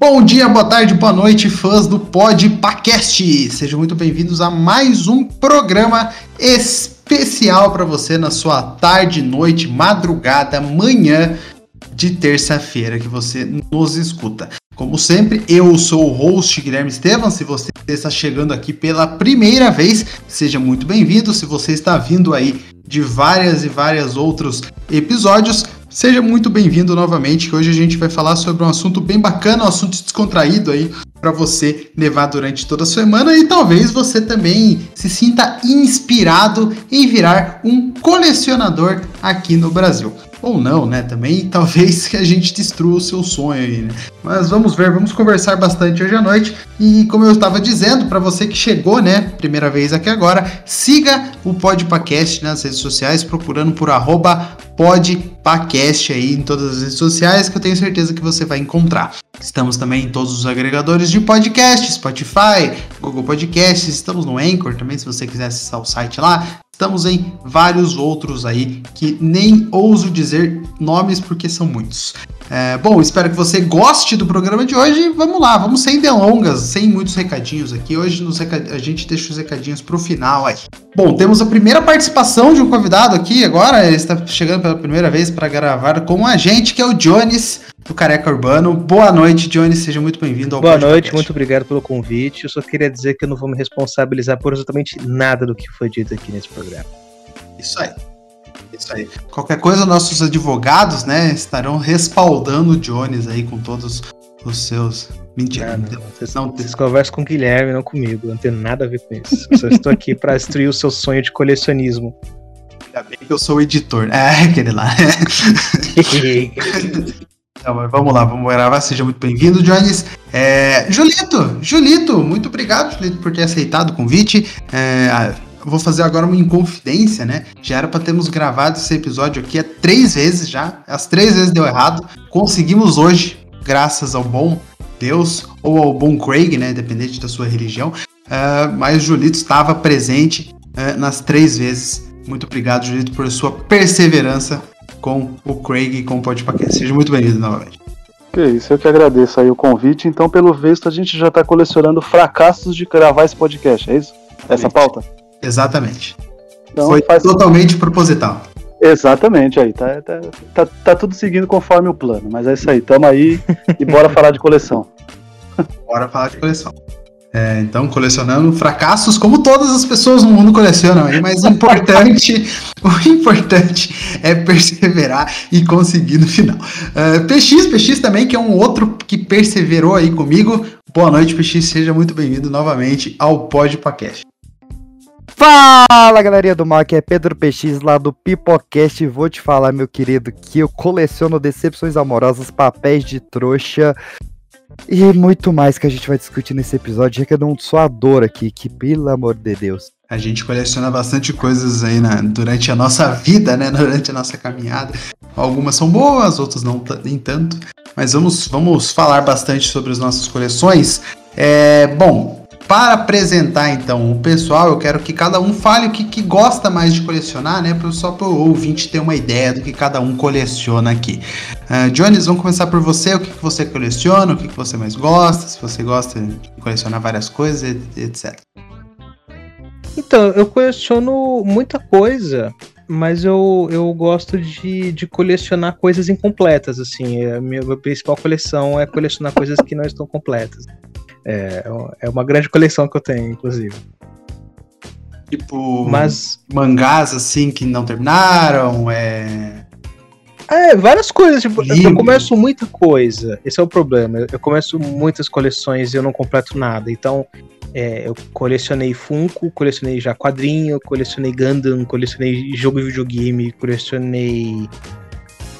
Bom dia, boa tarde, boa noite, fãs do Podpacast! Sejam muito bem-vindos a mais um programa especial para você na sua tarde, noite, madrugada, manhã de terça-feira que você nos escuta. Como sempre, eu sou o host Guilherme Estevam. Se você está chegando aqui pela primeira vez, seja muito bem-vindo. Se você está vindo aí de várias e vários outros episódios, Seja muito bem-vindo novamente, que hoje a gente vai falar sobre um assunto bem bacana, um assunto descontraído aí para você levar durante toda a semana e talvez você também se sinta inspirado em virar um colecionador aqui no Brasil ou não, né? Também talvez que a gente destrua o seu sonho aí, né? Mas vamos ver, vamos conversar bastante hoje à noite. E como eu estava dizendo, para você que chegou, né, primeira vez aqui agora, siga o Podpacast nas redes sociais, procurando por arroba Podpacast aí em todas as redes sociais, que eu tenho certeza que você vai encontrar. Estamos também em todos os agregadores de podcast, Spotify, Google Podcasts, estamos no Anchor também, se você quiser acessar o site lá. Estamos em vários outros aí que nem ouso dizer nomes porque são muitos. É, bom, espero que você goste do programa de hoje. Vamos lá, vamos sem delongas, sem muitos recadinhos aqui. Hoje a gente deixa os recadinhos para o final aí. Bom, temos a primeira participação de um convidado aqui agora. Ele está chegando pela primeira vez para gravar com a gente, que é o Jones do Careca Urbano. Boa noite, Johnny. Seja muito bem-vindo ao Boa podcast. noite, muito obrigado pelo convite. Eu só queria dizer que eu não vou me responsabilizar por exatamente nada do que foi dito aqui nesse programa. Isso aí. Isso aí. Qualquer coisa, nossos advogados, né, estarão respaldando o Jones aí com todos os seus. Mentira. Não, não. Vocês, não, vocês conversam com o Guilherme, não comigo. Não tenho nada a ver com isso. Eu só estou aqui para destruir o seu sonho de colecionismo. Ainda bem que eu sou o editor. É, aquele lá. Não, mas vamos lá, vamos gravar. Seja muito bem-vindo, Jones. É, Julito, Julito, muito obrigado, Julito, por ter aceitado o convite. É, vou fazer agora uma inconfidência, né? Já era para termos gravado esse episódio aqui há três vezes já. As três vezes deu errado. Conseguimos hoje, graças ao bom Deus, ou ao bom Craig, né? Dependente da sua religião. Uh, mas Julito estava presente uh, nas três vezes. Muito obrigado, Julito, por sua perseverança com o Craig e com o Podpacast. Seja muito bem-vindo novamente. Que isso, eu que agradeço aí o convite. Então, pelo visto, a gente já está colecionando fracassos de gravar esse podcast, é isso? Essa pauta? Exatamente. Então, Foi faz... totalmente proposital. Exatamente, aí. Tá, tá, tá, tá, tudo seguindo conforme o plano. Mas é isso aí, tamo aí e bora falar de coleção. Bora falar de coleção. É, então, colecionando fracassos, como todas as pessoas no mundo colecionam mas o importante, o importante é perseverar e conseguir no final. Uh, PX, PX também, que é um outro que perseverou aí comigo. Boa noite, PX, seja muito bem-vindo novamente ao Pod Podcast. Fala galerinha do aqui é Pedro PX lá do Pipocast. Vou te falar, meu querido, que eu coleciono decepções amorosas, papéis de trouxa, e muito mais que a gente vai discutir nesse episódio, já que é um suador aqui, que pelo amor de Deus. A gente coleciona bastante coisas aí na, durante a nossa vida, né? Durante a nossa caminhada. Algumas são boas, outras não nem tanto. Mas vamos, vamos falar bastante sobre as nossas coleções. É, bom, para apresentar então o pessoal, eu quero que cada um fale o que, que gosta mais de colecionar, né? Só para o ouvinte ter uma ideia do que cada um coleciona aqui. Uh, Jones, vamos começar por você. O que, que você coleciona, o que, que você mais gosta, se você gosta de colecionar várias coisas, etc. Então, eu coleciono muita coisa, mas eu, eu gosto de, de colecionar coisas incompletas, assim. A minha, minha principal coleção é colecionar coisas que não estão completas. É, é uma grande coleção que eu tenho, inclusive. Tipo, Mas... mangás assim que não terminaram, é. É, várias coisas. Tipo, eu começo muita coisa. Esse é o problema. Eu começo muitas coleções e eu não completo nada. Então, é, eu colecionei Funko, colecionei já quadrinho, colecionei Gundam, colecionei jogo de videogame, colecionei.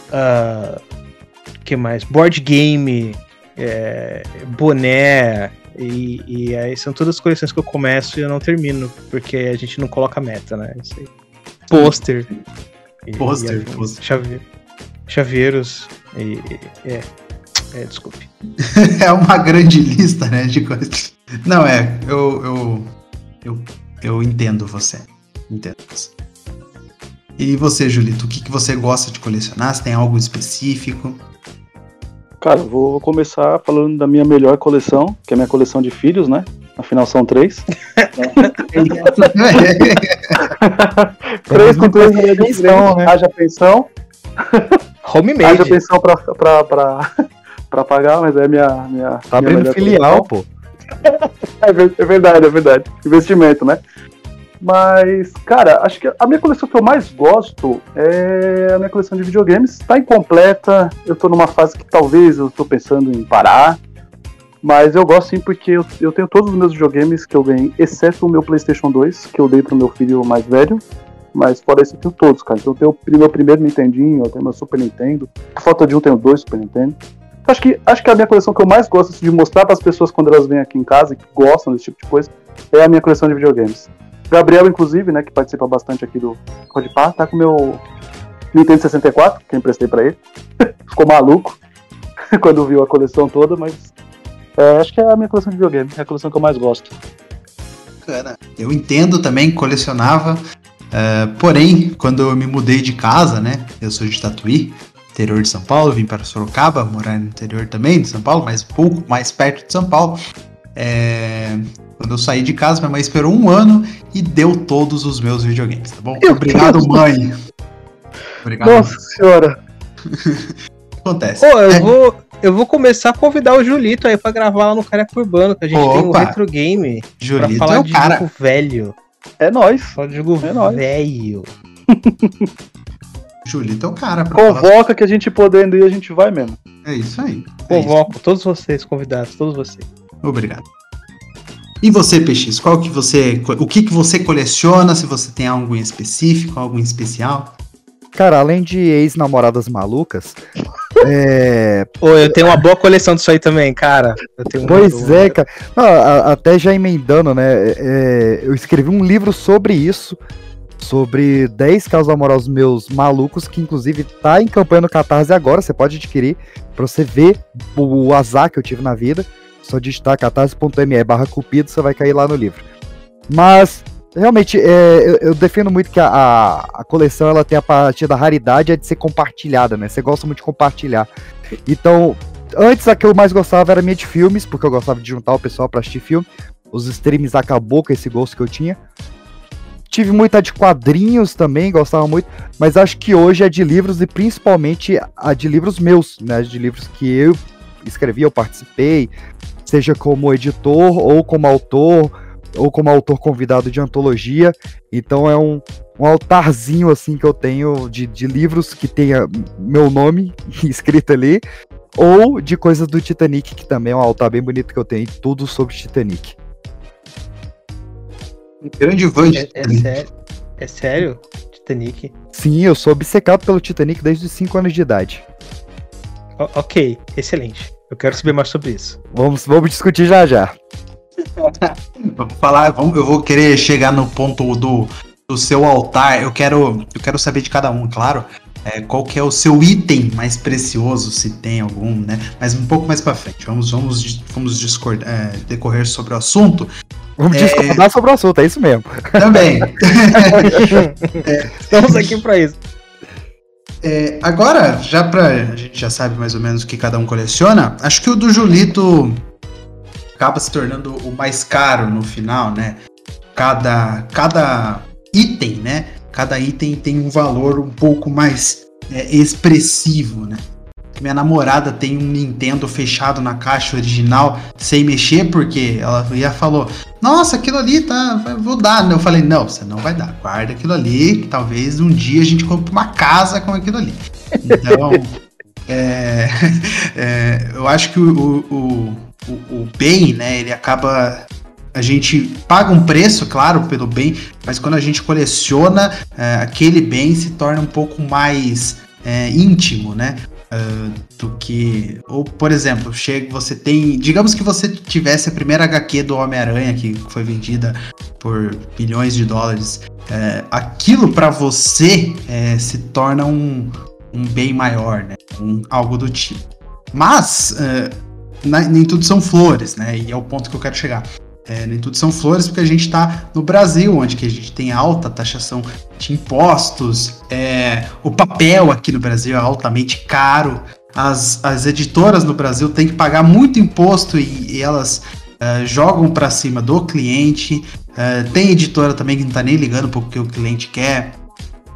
Uh, que mais? Board game, é, boné, e, e, aí são todas as coleções que eu começo e eu não termino, porque a gente não coloca meta, né? Isso aí. Pôster. Pôster, chave, chaveiros e. É, é, desculpe. é uma grande lista, né, de coisas. Não, é, eu, eu, eu, eu entendo você. Entendo você. E você, Julito, o que, que você gosta de colecionar? Você tem algo específico? Cara, vou começar falando da minha melhor coleção, que é a minha coleção de filhos, né? Afinal são três. três com três pensão, né? Haja pensão. Homemade. Haja pensão pra, pra, pra, pra pagar, mas é minha. minha tá minha abrindo filial, coleção. pô. é verdade, é verdade. Investimento, né? Mas, cara, acho que a minha coleção que eu mais gosto é a minha coleção de videogames. Tá incompleta, eu tô numa fase que talvez eu tô pensando em parar. Mas eu gosto sim porque eu, eu tenho todos os meus videogames que eu ganhei, exceto o meu PlayStation 2, que eu dei pro meu filho mais velho. Mas fora isso, eu tenho todos, cara. Então eu tenho o meu primeiro Nintendinho, eu tenho meu Super Nintendo. Por falta de um, tenho dois Super Nintendo. Acho que, acho que a minha coleção que eu mais gosto assim, de mostrar para as pessoas quando elas vêm aqui em casa e que gostam desse tipo de coisa é a minha coleção de videogames. Gabriel, inclusive, né, que participa bastante aqui do Podpah, tá com meu Nintendo 64, que eu emprestei pra ele. Ficou maluco quando viu a coleção toda, mas é, acho que é a minha coleção de videogame, é a coleção que eu mais gosto. Cara, eu entendo também, colecionava, uh, porém, quando eu me mudei de casa, né, eu sou de Tatuí, interior de São Paulo, vim para Sorocaba, morar no interior também de São Paulo, mas pouco mais perto de São Paulo. É, quando eu saí de casa, minha mãe esperou um ano e deu todos os meus videogames, tá bom? Meu Obrigado, Deus. mãe. Obrigado. Nossa mãe. senhora. Acontece. Pô, eu, é. vou, eu vou começar a convidar o Julito aí pra gravar lá no Careca Urbano, que a gente Opa. tem um retro game Julito pra falar é o de cara. jogo velho. É nóis. Só de jogo é velho. Julito é o cara. Convoca falar... que a gente podendo ir, a gente vai mesmo. É isso aí. É Convoco isso. todos vocês, convidados, todos vocês. Obrigado. E você, PX, qual que você, o que que você coleciona? Se você tem algo em específico, algo em especial? Cara, além de ex-namoradas malucas, é... Pô, eu tenho uma boa coleção disso aí também, cara. pois é, cara. Não, a, até já emendando, né? É, eu escrevi um livro sobre isso, sobre 10 casos amorosos meus malucos, que inclusive tá em campanha no Catarse agora, você pode adquirir, pra você ver o, o azar que eu tive na vida só digitar catarse.me barra cupido, você vai cair lá no livro. Mas, realmente, é, eu, eu, defendo muito que a, a, a, coleção ela tem a partir da raridade é de ser compartilhada, né? Você gosta muito de compartilhar. Então, antes a que eu mais gostava era minha de filmes, porque eu gostava de juntar o pessoal para assistir filme. Os streams acabou com esse gosto que eu tinha. Tive muita de quadrinhos também, gostava muito, mas acho que hoje é de livros e principalmente a de livros meus, né? De livros que eu escrevi, eu participei, seja como editor ou como autor ou como autor convidado de antologia. Então é um, um altarzinho assim que eu tenho de, de livros que tenha meu nome escrito ali, ou de coisas do Titanic, que também é um altar bem bonito que eu tenho, tudo sobre Titanic. grande fã de é, é, sério? É sério? Titanic? Sim, eu sou obcecado pelo Titanic desde os 5 anos de idade. O ok, excelente. Eu quero saber mais sobre isso. Vamos, vamos discutir já já. vamos falar, vamos, eu vou querer chegar no ponto do, do seu altar. Eu quero, eu quero saber de cada um, claro. É, qual que é o seu item mais precioso, se tem algum, né? Mas um pouco mais para frente. Vamos, vamos, vamos discordar, é, decorrer sobre o assunto. Vamos é... discordar sobre o assunto, é isso mesmo. Também. é, Estamos aqui para isso. É, agora, já pra. A gente já sabe mais ou menos o que cada um coleciona. Acho que o do Julito acaba se tornando o mais caro no final, né? Cada, cada item, né? Cada item tem um valor um pouco mais é, expressivo, né? Minha namorada tem um Nintendo fechado na caixa original sem mexer, porque ela já falou: Nossa, aquilo ali tá. Vou dar. Eu falei: Não, você não vai dar. Guarda aquilo ali, que talvez um dia a gente compre uma casa com aquilo ali. Então, é, é, eu acho que o, o, o, o bem, né, ele acaba a gente paga um preço, claro, pelo bem, mas quando a gente coleciona, é, aquele bem se torna um pouco mais é, íntimo, né? Uh, do que. Ou, por exemplo, chega, você tem. Digamos que você tivesse a primeira HQ do Homem-Aranha que foi vendida por milhões de dólares. Uh, aquilo para você uh, se torna um, um bem maior, né? Um, algo do tipo. Mas na, nem tudo são flores, né? E é o ponto que eu quero chegar. É, nem tudo são flores, porque a gente está no Brasil, onde que a gente tem alta taxação de impostos, é, o papel aqui no Brasil é altamente caro, as, as editoras no Brasil têm que pagar muito imposto e, e elas uh, jogam para cima do cliente. Uh, tem editora também que não está nem ligando porque o cliente quer,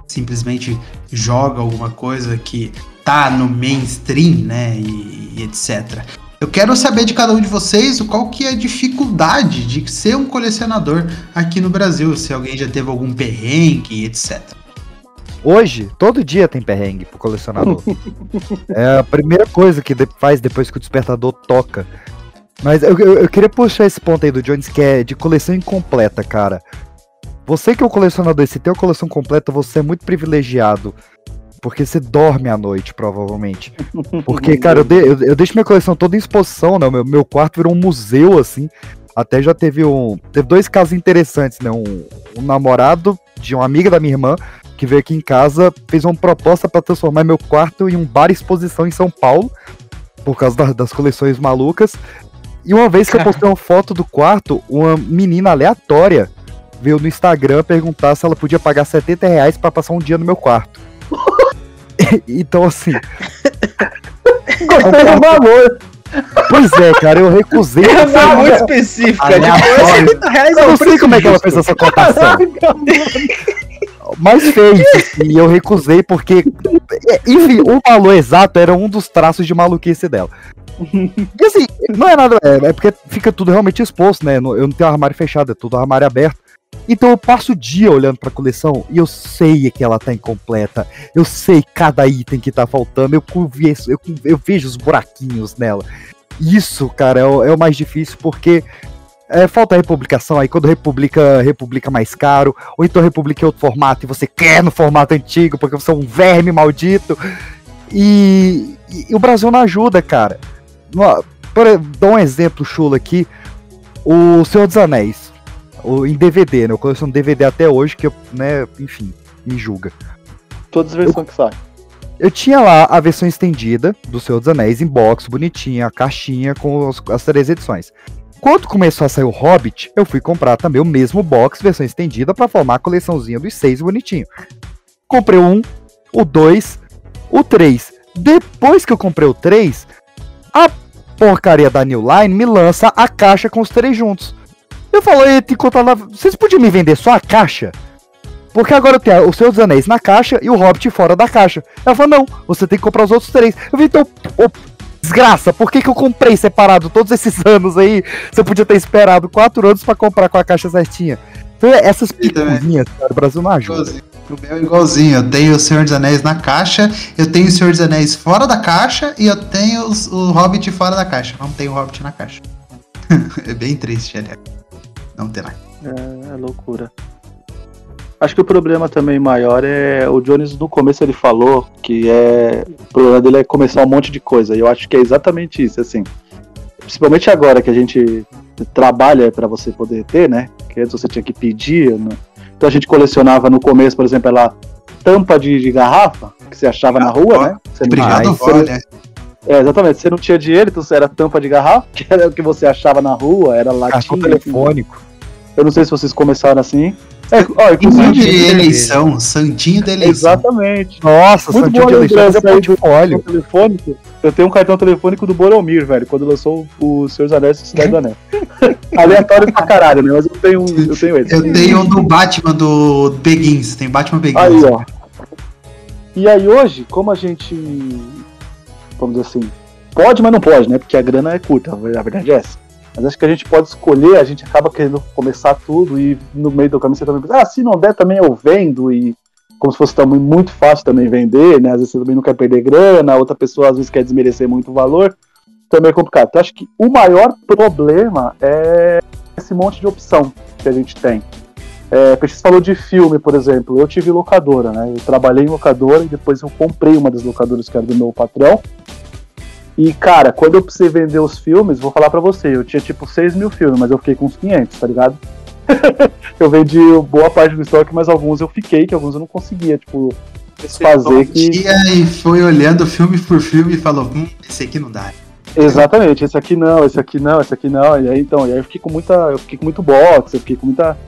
simplesmente joga alguma coisa que tá no mainstream, né, e, e etc. Eu quero saber de cada um de vocês qual que é a dificuldade de ser um colecionador aqui no Brasil, se alguém já teve algum perrengue, etc. Hoje, todo dia tem perrengue pro colecionador. é a primeira coisa que faz depois que o despertador toca. Mas eu, eu, eu, queria puxar esse ponto aí do Jones, que é de coleção incompleta, cara. Você que é um colecionador, se tem uma coleção completa, você é muito privilegiado porque você dorme à noite, provavelmente. Porque, cara, eu, de, eu, eu, deixo minha coleção toda em exposição, né? Meu, meu quarto virou um museu, assim. Até já teve um. Teve dois casos interessantes, né? Um, um namorado de uma amiga da minha irmã que veio aqui em casa, fez uma proposta para transformar meu quarto em um bar exposição em São Paulo, por causa da, das coleções malucas. E uma vez que eu postei uma foto do quarto, uma menina aleatória veio no Instagram perguntar se ela podia pagar 70 reais pra passar um dia no meu quarto. então, assim. Gostei do valor. Pois é, cara, eu recusei. É uma muito específica. Tipo, eu não sei como é que ela fez essa cotação. Mas fez, e eu recusei porque, enfim, o valor exato era um dos traços de maluquice dela. E assim, não é nada, é, é porque fica tudo realmente exposto, né? Eu não tenho armário fechado, é tudo armário aberto. Então eu passo o dia olhando para a coleção e eu sei que ela tá incompleta. Eu sei cada item que tá faltando. Eu, eu, eu vejo os buraquinhos nela. Isso, cara, é o, é o mais difícil porque é, falta republicação. Aí quando republica, republica mais caro. Ou então republica em outro formato e você quer no formato antigo porque você é um verme maldito. E, e, e o Brasil não ajuda, cara. Dar um exemplo chulo aqui. O Senhor dos Anéis ou em DVD, né? Eu coleciono DVD até hoje, que eu, né, enfim, me julga. Todas as versões eu, que saem. Eu tinha lá a versão estendida do Senhor dos Anéis em box, bonitinha, a caixinha com as, as três edições. Quando começou a sair o Hobbit, eu fui comprar também o mesmo box, versão estendida, para formar a coleçãozinha dos seis bonitinho. Comprei um, o dois, o três. Depois que eu comprei o três, a porcaria da New Line me lança a caixa com os três juntos. Eu falei, te contar lá. Vocês podiam me vender só a caixa? Porque agora eu tenho o Senhor dos Anéis na caixa e o Hobbit fora da caixa. Ela falou, não, você tem que comprar os outros três. Eu falei, então, oh, desgraça, por que, que eu comprei separado todos esses anos aí? Você podia ter esperado quatro anos para comprar com a caixa certinha. Então, essas picuinhas, cara, o Brasil não ajuda. O meu é igualzinho, eu tenho o Senhor dos Anéis na caixa, eu tenho o Senhor dos Anéis fora da caixa e eu tenho os, o Hobbit fora da caixa. Não tenho o Hobbit na caixa. é bem triste, aliás não terá. É, é loucura. Acho que o problema também maior é o Jones no começo ele falou que é o problema dele é começar um monte de coisa. E eu acho que é exatamente isso, assim. Principalmente agora que a gente trabalha para você poder ter, né? Que antes você tinha que pedir. Né? Então a gente colecionava no começo, por exemplo, ela tampa de, de garrafa que você achava na rua, né? Você Obrigado, não, olha. É, exatamente. Você não tinha dinheiro, então era tampa de garrafa, que era o que você achava na rua, era latinha. Cartão telefônico. Eu não sei se vocês começaram assim. É, ó, inclusive de eleição, Santinho da eleição. Exatamente. Nossa, Muito Santinho de eleição é portfólio. Telefônico. Eu tenho um cartão telefônico do Boromir, velho, quando lançou o Senhor dos Anéis e Cidade do Anel. Aleatório pra caralho, né? Mas eu tenho, eu tenho ele. Eu tenho um do Batman do Begins, tem Batman Begins. Aí, ó. E aí hoje, como a gente vamos dizer assim, pode, mas não pode, né? Porque a grana é curta, a verdade é essa. Mas acho que a gente pode escolher, a gente acaba querendo começar tudo e no meio do caminho você também pensa, ah, se não der também eu vendo e como se fosse também muito fácil também vender, né? Às vezes você também não quer perder grana, outra pessoa às vezes quer desmerecer muito o valor, também é complicado. Então acho que o maior problema é esse monte de opção que a gente tem. É, Peixes falou de filme, por exemplo. Eu tive locadora, né? Eu trabalhei em locadora e depois eu comprei uma das locadoras que era do meu patrão. E, cara, quando eu precisei vender os filmes, vou falar pra você, eu tinha tipo 6 mil filmes, mas eu fiquei com uns 500, tá ligado? eu vendi boa parte do estoque, mas alguns eu fiquei, que alguns eu não conseguia, tipo, desfazer que... E foi olhando filme por filme e falou, hum, esse aqui não dá. Exatamente, esse aqui não, esse aqui não, esse aqui não. E aí então, e aí eu fiquei com muita. Eu fiquei com muito box, eu fiquei com muita,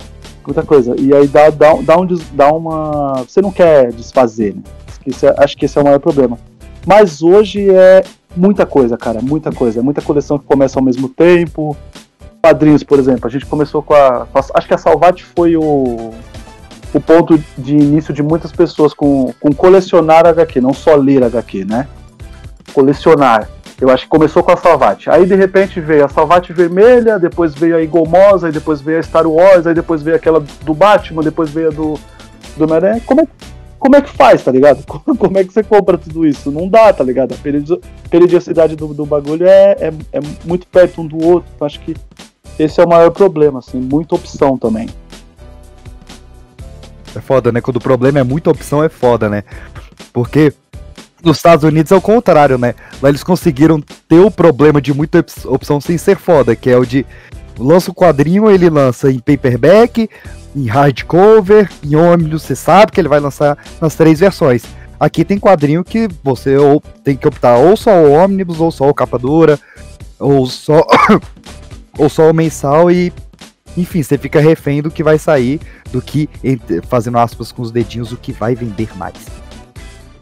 muita coisa. E aí dá, dá, dá, um, dá uma. Você não quer desfazer, né? É, acho que esse é o maior problema. Mas hoje é muita coisa, cara, muita coisa. Muita coleção que começa ao mesmo tempo. Quadrinhos, por exemplo. A gente começou com a. Acho que a Salvat foi o, o ponto de início de muitas pessoas com, com colecionar HQ, não só ler HQ, né? Colecionar. Eu acho que começou com a Salvat. Aí de repente veio a Salvat vermelha, depois veio a Moss, aí depois veio a Star Wars, aí depois veio aquela do Batman, depois veio a do, do Homem-Aranha. Como é, como é que faz, tá ligado? Como é que você compra tudo isso? Não dá, tá ligado? A periodicidade do, do bagulho é, é, é muito perto um do outro. Então acho que esse é o maior problema, assim, muita opção também. É foda, né? Quando o problema é muita opção, é foda, né? Porque nos Estados Unidos é o contrário, né? Lá eles conseguiram ter o problema de muita opção sem ser foda, que é o de lança o quadrinho, ele lança em paperback, em hardcover, em ônibus, você sabe que ele vai lançar nas três versões. Aqui tem quadrinho que você ou tem que optar ou só o ônibus, ou só o capa dura, ou só ou só o mensal e enfim, você fica refém do que vai sair, do que fazendo aspas com os dedinhos, o que vai vender mais.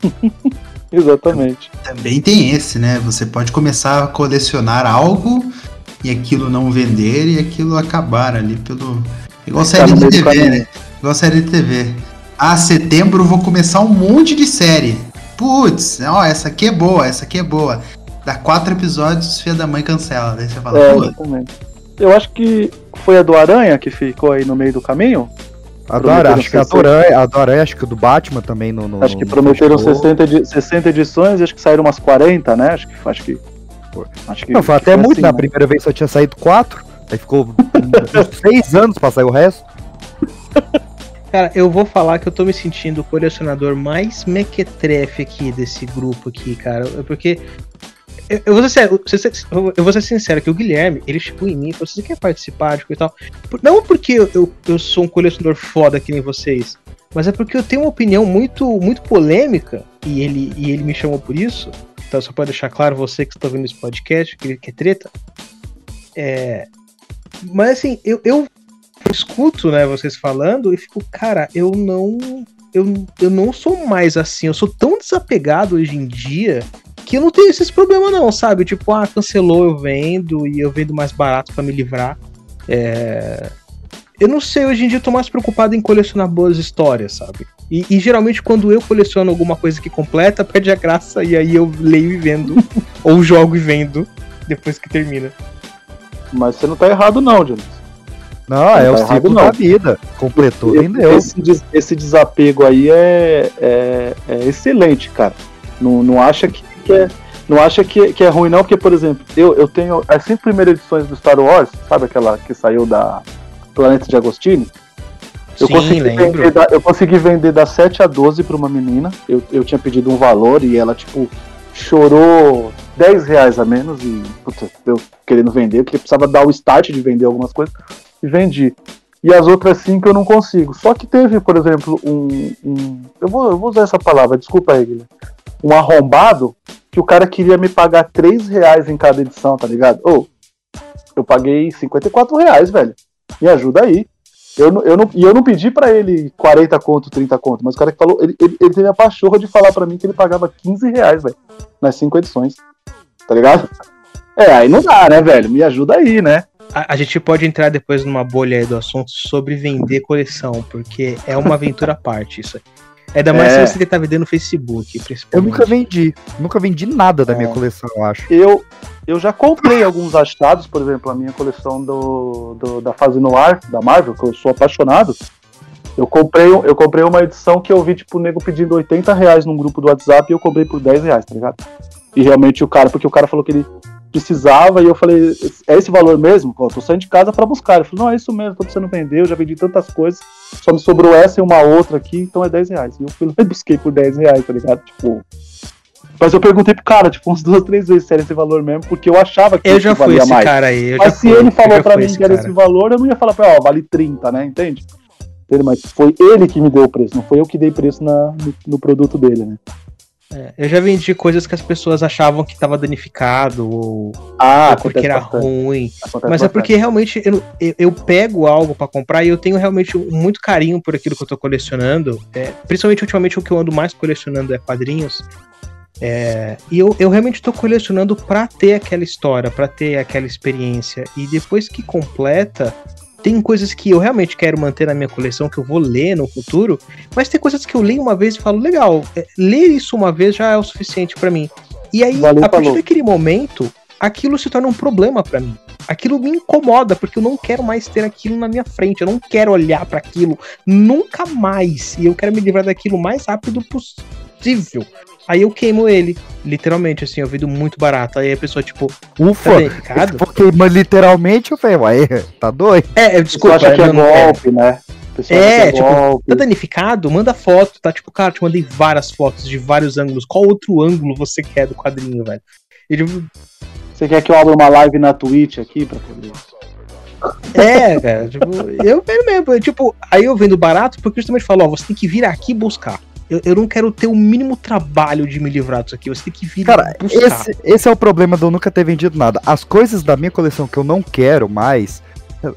Exatamente. Também tem esse, né? Você pode começar a colecionar algo e aquilo não vender e aquilo acabar ali pelo. Igual série de TV, né? Igual série de TV. Ah, setembro vou começar um monte de série. Putz, ó, essa aqui é boa, essa aqui é boa. Dá quatro episódios, filha da mãe cancela. Daí você fala, é, exatamente. Eu acho que foi a do Aranha que ficou aí no meio do caminho. Adoro, acho que a Aranha, a Aranha, acho que o do Batman também no. no acho que prometeram 60, edi 60 edições e acho que saíram umas 40, né? Acho que. Acho que, acho que não, foi até foi muito, assim, na né? primeira vez só tinha saído 4, aí ficou 6 anos pra sair o resto. Cara, eu vou falar que eu tô me sentindo o colecionador mais mequetrefe aqui desse grupo aqui, cara. Porque eu, eu, vou ser, eu vou ser sincero que o Guilherme, ele chegou em mim e falou: Você quer participar de coisa e tal? Não porque eu, eu, eu, sou um colecionador foda que nem vocês, mas é porque eu tenho uma opinião muito, muito polêmica e ele, e ele me chamou por isso. Então, só pode deixar claro, você que está vendo esse podcast, que, que é treta. É, mas assim, eu, eu escuto né, vocês falando e fico, cara, eu não. Eu, eu não sou mais assim, eu sou tão desapegado hoje em dia que eu não tenho esses problemas, não, sabe? Tipo, ah, cancelou, eu vendo e eu vendo mais barato para me livrar. É... Eu não sei, hoje em dia eu tô mais preocupado em colecionar boas histórias, sabe? E, e, geralmente quando eu coleciono alguma coisa que completa, perde a graça e aí eu leio e vendo. ou jogo e vendo depois que termina. Mas você não tá errado, não, Jonas. Não, não é tá o ciclo da vida. Completou, vendeu. Esse, esse desapego aí é, é, é excelente, cara. Não, não acha que que é, não acha que, que é ruim, não, porque, por exemplo, eu, eu tenho as cinco primeiras edições do Star Wars, sabe aquela que saiu da Planeta de Agostini? Eu, Sim, consegui vender da, eu consegui vender da 7 a 12 para uma menina. Eu, eu tinha pedido um valor e ela, tipo, chorou 10 reais a menos. E, puta, eu querendo vender, porque precisava dar o start de vender algumas coisas. E vendi. E as outras cinco eu não consigo. Só que teve, por exemplo, um. um eu, vou, eu vou usar essa palavra, desculpa aí, Guilherme um arrombado que o cara queria me pagar 3 reais em cada edição, tá ligado? Ô, oh, eu paguei 54 reais, velho. Me ajuda aí. Eu, eu não, e eu não pedi para ele 40 conto, 30 conto, mas o cara que falou, ele, ele, ele teve a pachorra de falar para mim que ele pagava 15 reais, velho, nas cinco edições. Tá ligado? É, aí não dá, né, velho? Me ajuda aí, né? A, a, gente pode entrar depois numa bolha aí do assunto sobre vender coleção, porque é uma aventura à parte isso aqui. Ainda mais é. se você tentar vender no Facebook, Eu nunca vendi. Nunca vendi nada da é. minha coleção, eu acho. Eu, eu já comprei alguns achados, por exemplo, a minha coleção do, do, da fase noir da Marvel, que eu sou apaixonado. Eu comprei, eu comprei uma edição que eu vi, tipo, o nego pedindo 80 reais num grupo do WhatsApp e eu comprei por 10 reais, tá ligado? E realmente o cara, porque o cara falou que ele precisava e eu falei, é esse valor mesmo? Eu tô saindo de casa para buscar. Ele falou, não, é isso mesmo, tô precisando vender, eu já vendi tantas coisas, só me sobrou essa e uma outra aqui, então é 10 reais. E eu fui lá e busquei por 10 reais, tá ligado? Tipo. Mas eu perguntei pro cara, tipo, uns duas, três vezes se era esse valor mesmo, porque eu achava que Eu já fui esse mais. cara aí. eu Mas se fui, ele falou pra mim que era cara. esse valor, eu não ia falar pra ele, ó, vale 30, né? Entende? Entende? Mas foi ele que me deu o preço, não foi eu que dei preço na, no, no produto dele, né? É, eu já vendi coisas que as pessoas achavam que tava danificado ou, Ah, ou porque era bastante, ruim. acontece Mas é bastante. porque realmente eu, eu, eu pego algo pra comprar e eu tenho realmente muito carinho por aquilo que eu tô colecionando. É, principalmente ultimamente o que eu ando mais colecionando é quadrinhos. É, e eu, eu realmente tô colecionando pra ter aquela história, pra ter aquela experiência. E depois que completa, tem coisas que eu realmente quero manter na minha coleção, que eu vou ler no futuro. Mas tem coisas que eu leio uma vez e falo, legal, é, ler isso uma vez já é o suficiente pra mim. E aí, Valeu, a partir falou. daquele momento, aquilo se torna um problema pra mim. Aquilo me incomoda, porque eu não quero mais ter aquilo na minha frente. Eu não quero olhar pra aquilo nunca mais. E eu quero me livrar daquilo o mais rápido possível. Aí eu queimo ele, literalmente, assim, eu vendo muito barato. Aí a pessoa, tipo, tá Ufa! danificado? Porque, mas literalmente, eu falei, ué, tá doido? É, é, desculpa, acha que é é. golpe, né? É, que tipo, golpe. Tá danificado? Manda foto, tá? Tipo, cara, te mandei várias fotos de vários ângulos. Qual outro ângulo você quer do quadrinho, velho? Ele, Você quer que eu abra uma live na Twitch aqui pra poder. é, cara, tipo, eu quero mesmo. Tipo, aí eu vendo barato porque justamente falo, ó, você tem que vir aqui buscar. Eu, eu não quero ter o mínimo trabalho de me livrar disso aqui. Você tem que vir Cara, buscar. esse, esse é o problema de eu nunca ter vendido nada. As coisas da minha coleção que eu não quero mais.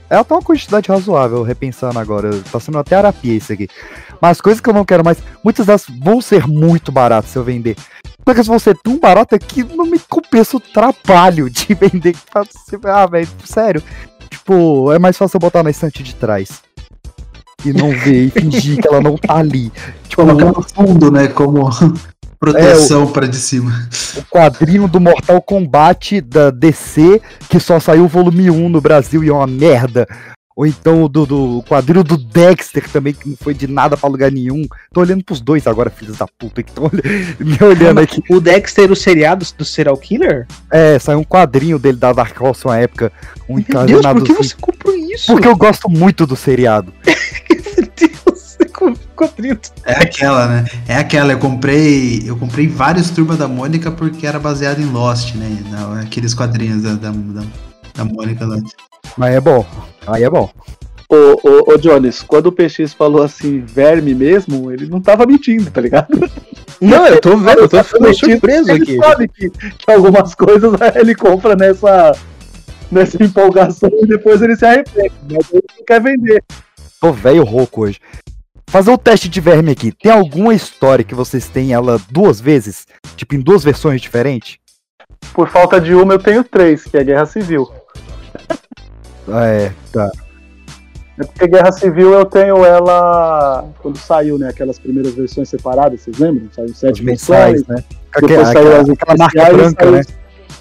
É até uma quantidade razoável, repensando agora. Tá sendo até arapia isso aqui. Mas as coisas que eu não quero mais, muitas delas vão ser muito baratas se eu vender. Só que elas vão ser tão baratas que não me compensa o trabalho de vender. Ah, velho, sério. Tipo, é mais fácil eu botar na estante de trás. E não ver e fingir que ela não tá ali. Tipo, Colocar no fundo, né? Como proteção pra de cima. o quadrinho do Mortal Kombat da DC, que só saiu o volume 1 no Brasil e é uma merda. Ou então o do, do quadrinho do Dexter também, que não foi de nada pra lugar nenhum. Tô olhando pros dois agora, filhos da puta, que estão me olhando aqui. O Dexter, o seriado do Serial Killer? É, saiu um quadrinho dele da Dark Horse uma época. Um Meu Deus, por que você comprou isso? Porque eu gosto muito do seriado. É aquela, né? É aquela. Eu comprei. Eu comprei vários Turma da Mônica porque era baseado em Lost, né? Na- Aqueles quadrinhos da, da, da, da Mônica lá. Mas é bom. Aí é bom. Ô, ô, ô, Jones, quando o PX falou assim, verme mesmo, ele não tava mentindo, tá ligado? Não, eu tô vendo, eu tô ficando surpreso Ele aqui. sabe que, que algumas coisas ele compra nessa, nessa empolgação e depois ele se arrepende, mas ele não quer vender. Tô velho rouco hoje. Fazer o teste de verme aqui. Tem alguma história que vocês têm ela duas vezes? Tipo, em duas versões diferentes? Por falta de uma, eu tenho três, que é Guerra Civil. É, tá. É porque Guerra Civil eu tenho ela quando saiu, né? Aquelas primeiras versões separadas, vocês lembram? Saiu sete mensais, versões, né? depois Aquela, saiu as aquela, marca branca, saiu- né?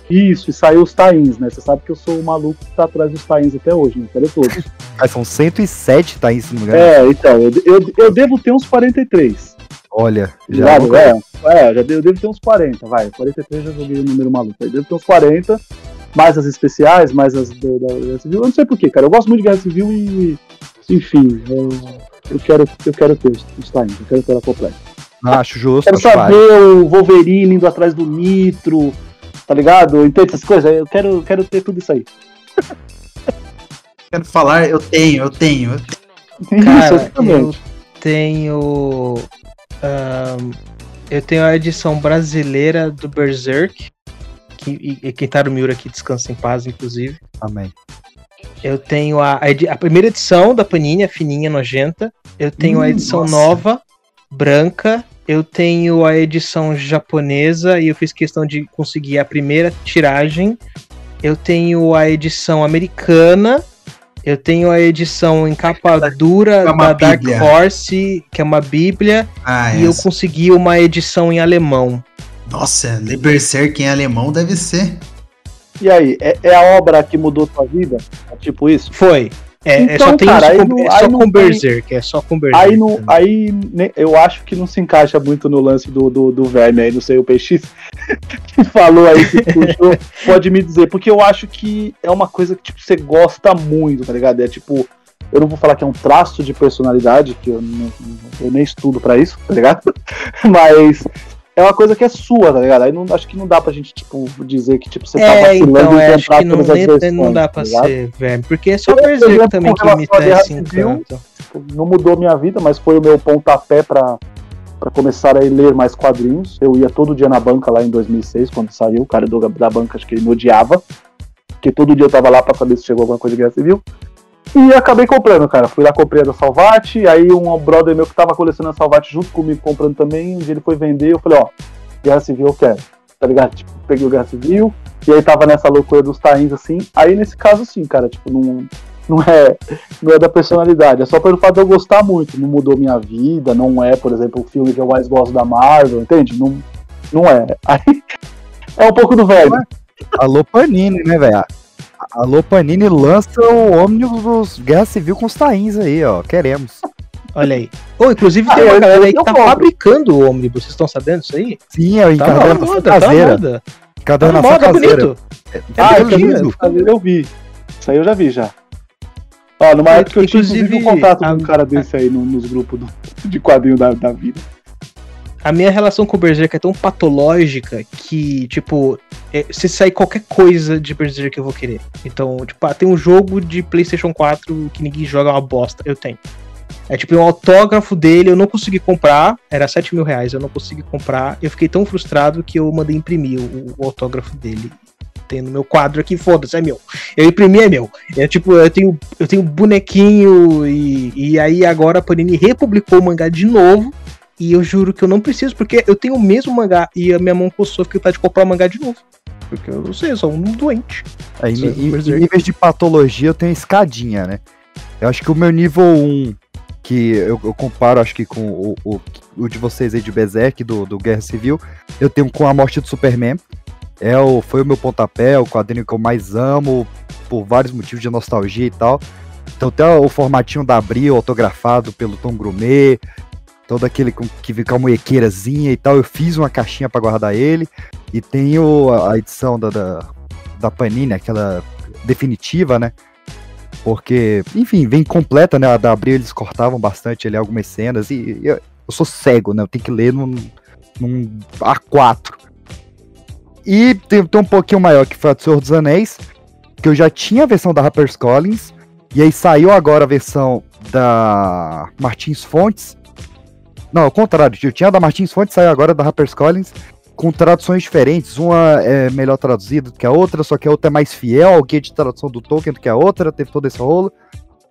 Isso, e saiu os tains, né? Você sabe que eu sou o maluco que tá atrás dos tains até hoje, né? Quero todos. Ah, são 107, tá aí, se não me engano. é, então, eu, eu, eu devo ter uns 43. Olha, já. Vou- é, é, já devo, eu devo ter uns 40, vai. 43 já joguei o número maluco. Eu devo ter uns 40, mais as especiais, mais as da Guerra Civil. Eu não sei porquê, cara. Eu gosto muito de Guerra Civil e. Enfim, eu, eu quero, eu quero ter os, tains, eu quero ter ela completa. Acho justo. Quero saber o Wolverine indo atrás do Nitro, tá ligado? Entende essas coisas? Eu quero, quero ter tudo isso aí. Quero falar, eu tenho, eu tenho. eu tenho. Cara, isso, eu tenho. eu tenho a edição brasileira do Berserk. Que, e, e quem tá no Miura aqui descansa em paz, inclusive. Amém. Eu tenho a, a, a primeira edição da Panini, a fininha, nojenta. Eu tenho a Hum, edição nossa. nova, branca. Eu tenho a edição japonesa e eu fiz questão de conseguir a primeira tiragem. Eu tenho a edição americana. Eu tenho a edição em capa dura É da Dark bíblia. Horse, que é uma bíblia. Ah, e eu essa. consegui uma edição em alemão. Nossa, Le Berserk em alemão deve ser. E aí, é, é a obra que mudou tua vida? É tipo isso? Foi. É, é Então, só tem cara, com, não- é só com tem- Berserk, é só com Berserk. Aí, não, aí né, eu acho que não se encaixa muito no lance do, do, do verme aí, não sei, o PX que falou aí, que puxou, pode me dizer, porque eu acho que é uma coisa que tipo, você gosta muito, tá ligado? É tipo, eu não vou falar que é um traço de personalidade, que eu, não, eu nem estudo pra isso, tá ligado? Mas é uma coisa que é sua, tá ligado? Aí não, acho que não dá pra gente, tipo, dizer que tipo, você tá É, vacilando então, é, acho que não, versões, não dá pra tá ser verme, porque é só por Berserk também que me Civil, encanto. não mudou minha vida, mas foi o meu pontapé para para começar a ler mais quadrinhos. Eu ia todo dia na banca lá em 2006, quando saiu. O cara do- da banca, acho que ele me odiava. Porque todo dia eu tava lá para saber se chegou alguma coisa de Guerra Civil. E acabei comprando, cara. Fui lá, comprei a da Salvati. Aí um brother meu que tava colecionando a Salvati junto comigo comprando também. Um dia ele foi vender. Eu falei, ó, Guerra Civil eu quero. Tá ligado? Tipo, peguei o Guerra Civil. E aí tava nessa loucura dos tains assim. Aí nesse caso, sim, cara, tipo, não, não é não é da personalidade, é só pelo fato de eu gostar muito. Não mudou minha vida, não é, por exemplo, o filme que eu mais gosto da Marvel, entende? Não, não é. Aí é um pouco do velho. Alô Panini, né, velho? Alô Panini lança o ônibus dos Guerra Civil com os tains aí, ó. Queremos. Olha aí. Ou, inclusive, Ah, tem uma eu- galera aí que tá compro. fabricando o ônibus. Vocês estão sabendo disso aí? Sim, é o Tá na moda, tá na caseira. moda. Tá na moda, caseira. bonito. É Ah, eu, vi, eu vi. Isso aí eu já vi já. Ó, numa É, época que eu inclusive um contato a- com um cara desse aí no- nos grupos do- de quadrinho da, da vida. A minha relação com o Berserk é tão patológica que, tipo, é, se sair qualquer coisa de Berserk eu vou querer. Então, tipo, ah, tem um jogo de PlayStation 4 que ninguém joga é uma bosta. Eu tenho. É tipo um autógrafo dele, eu não consegui comprar, era 7 mil reais, eu não consegui comprar. Eu fiquei tão frustrado que eu mandei imprimir o, o autógrafo dele. Tem no meu quadro aqui, foda-se, é meu. Eu imprimi, é meu. É tipo, eu tenho, eu tenho bonequinho e, e aí agora a Panini republicou o mangá de novo. E eu juro que eu não preciso, porque eu tenho o mesmo mangá e a minha mão coçou fiquei tá de comprar o mangá de novo. Porque eu não sei, eu sou um doente. Aí, Sim, em, em níveis de patologia, eu tenho escadinha, né? Eu acho que o meu nível 1, que eu, eu comparo, acho que com o, o, o de vocês aí de Berserk, do, do Guerra Civil, eu tenho com a morte do Superman. É o, foi o meu pontapé, o quadrinho que eu mais amo, por vários motivos de nostalgia e tal. Então tem o formatinho da Abril, autografado pelo Tom Grumet, todo aquele com, que fica a muequeirazinha e tal. Eu fiz uma caixinha pra guardar ele. E tenho a edição da, da, da Panini, aquela definitiva, né? Porque, enfim, vem completa, né? A da Abril eles cortavam bastante ali algumas cenas. E eu, eu sou cego, né? Eu tenho que ler num, num A4. E tem, tem um pouquinho maior que foi a do Senhor dos Anéis, que eu já tinha a versão da HarperCollins. E aí saiu agora a versão da Martins Fontes. Não, ao contrário, eu tinha a da Martins Fontes, saiu agora da HarperCollins com traduções diferentes. Uma é melhor traduzida do que a outra, só que a outra é mais fiel ao guia de tradução do Tolkien do que a outra, teve todo esse rolo.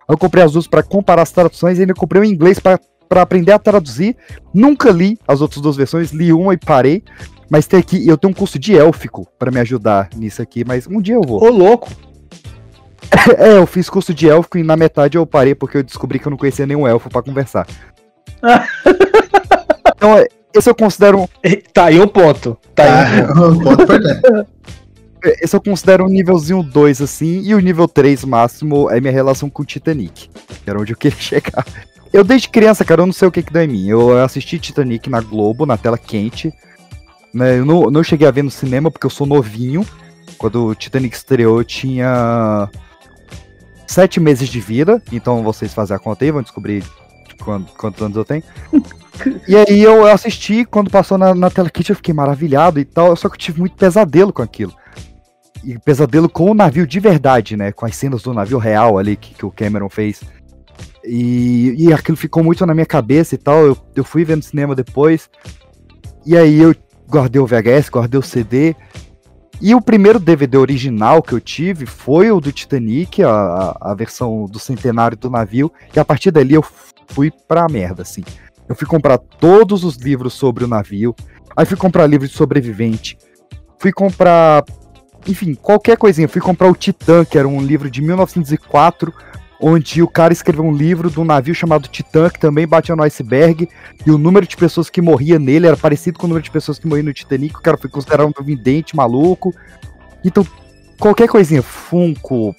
Eu comprei as duas para comparar as traduções e ainda comprei o inglês para aprender a traduzir. Nunca li as outras duas versões, li uma e parei. Mas tem aqui, eu tenho um curso de élfico para me ajudar nisso aqui, mas um dia eu vou. Ô, louco. É, eu fiz curso de élfico e na metade eu parei porque eu descobri que eu não conhecia nenhum elfo para conversar. então, esse eu considero um Tá aí o ponto. Tá aí o Tá, ponto. ponto importante. Esse eu considero um nívelzinho 2, assim, e o nível 3 máximo é minha relação com o Titanic, que era onde eu queria chegar. Eu, desde criança, cara, eu não sei o que que deu em mim. Eu assisti Titanic na Globo, na tela quente. Né, eu não, não cheguei a ver no cinema porque eu sou novinho. Quando o Titanic estreou, eu tinha sete meses de vida. Então vocês fazem a conta aí, vão descobrir quando- quantos anos eu tenho. E aí eu assisti, quando passou na, na tela quente, eu fiquei maravilhado e tal. Só que eu tive muito pesadelo com aquilo e pesadelo com o navio de verdade, né? Com as cenas do navio real ali que, que o Cameron fez. E, e aquilo ficou muito na minha cabeça e tal. Eu, eu fui ver no cinema depois. E aí eu guardei o VHS, guardei o CD. E o primeiro DVD original que eu tive foi o do Titanic, a, a, versão do centenário do navio. E a partir dali eu fui pra merda, assim. Eu fui comprar todos os livros sobre o navio. Aí fui comprar livro de sobrevivente. Fui comprar enfim, qualquer coisinha. Fui comprar o Titã, que era um livro de 1904, onde o cara escreveu um livro de um navio chamado Titã, que também batia no iceberg, e o número de pessoas que morria nele era parecido com o número de pessoas que morriam no Titanic. O cara foi considerado um vidente maluco. Então, qualquer coisinha, Funko,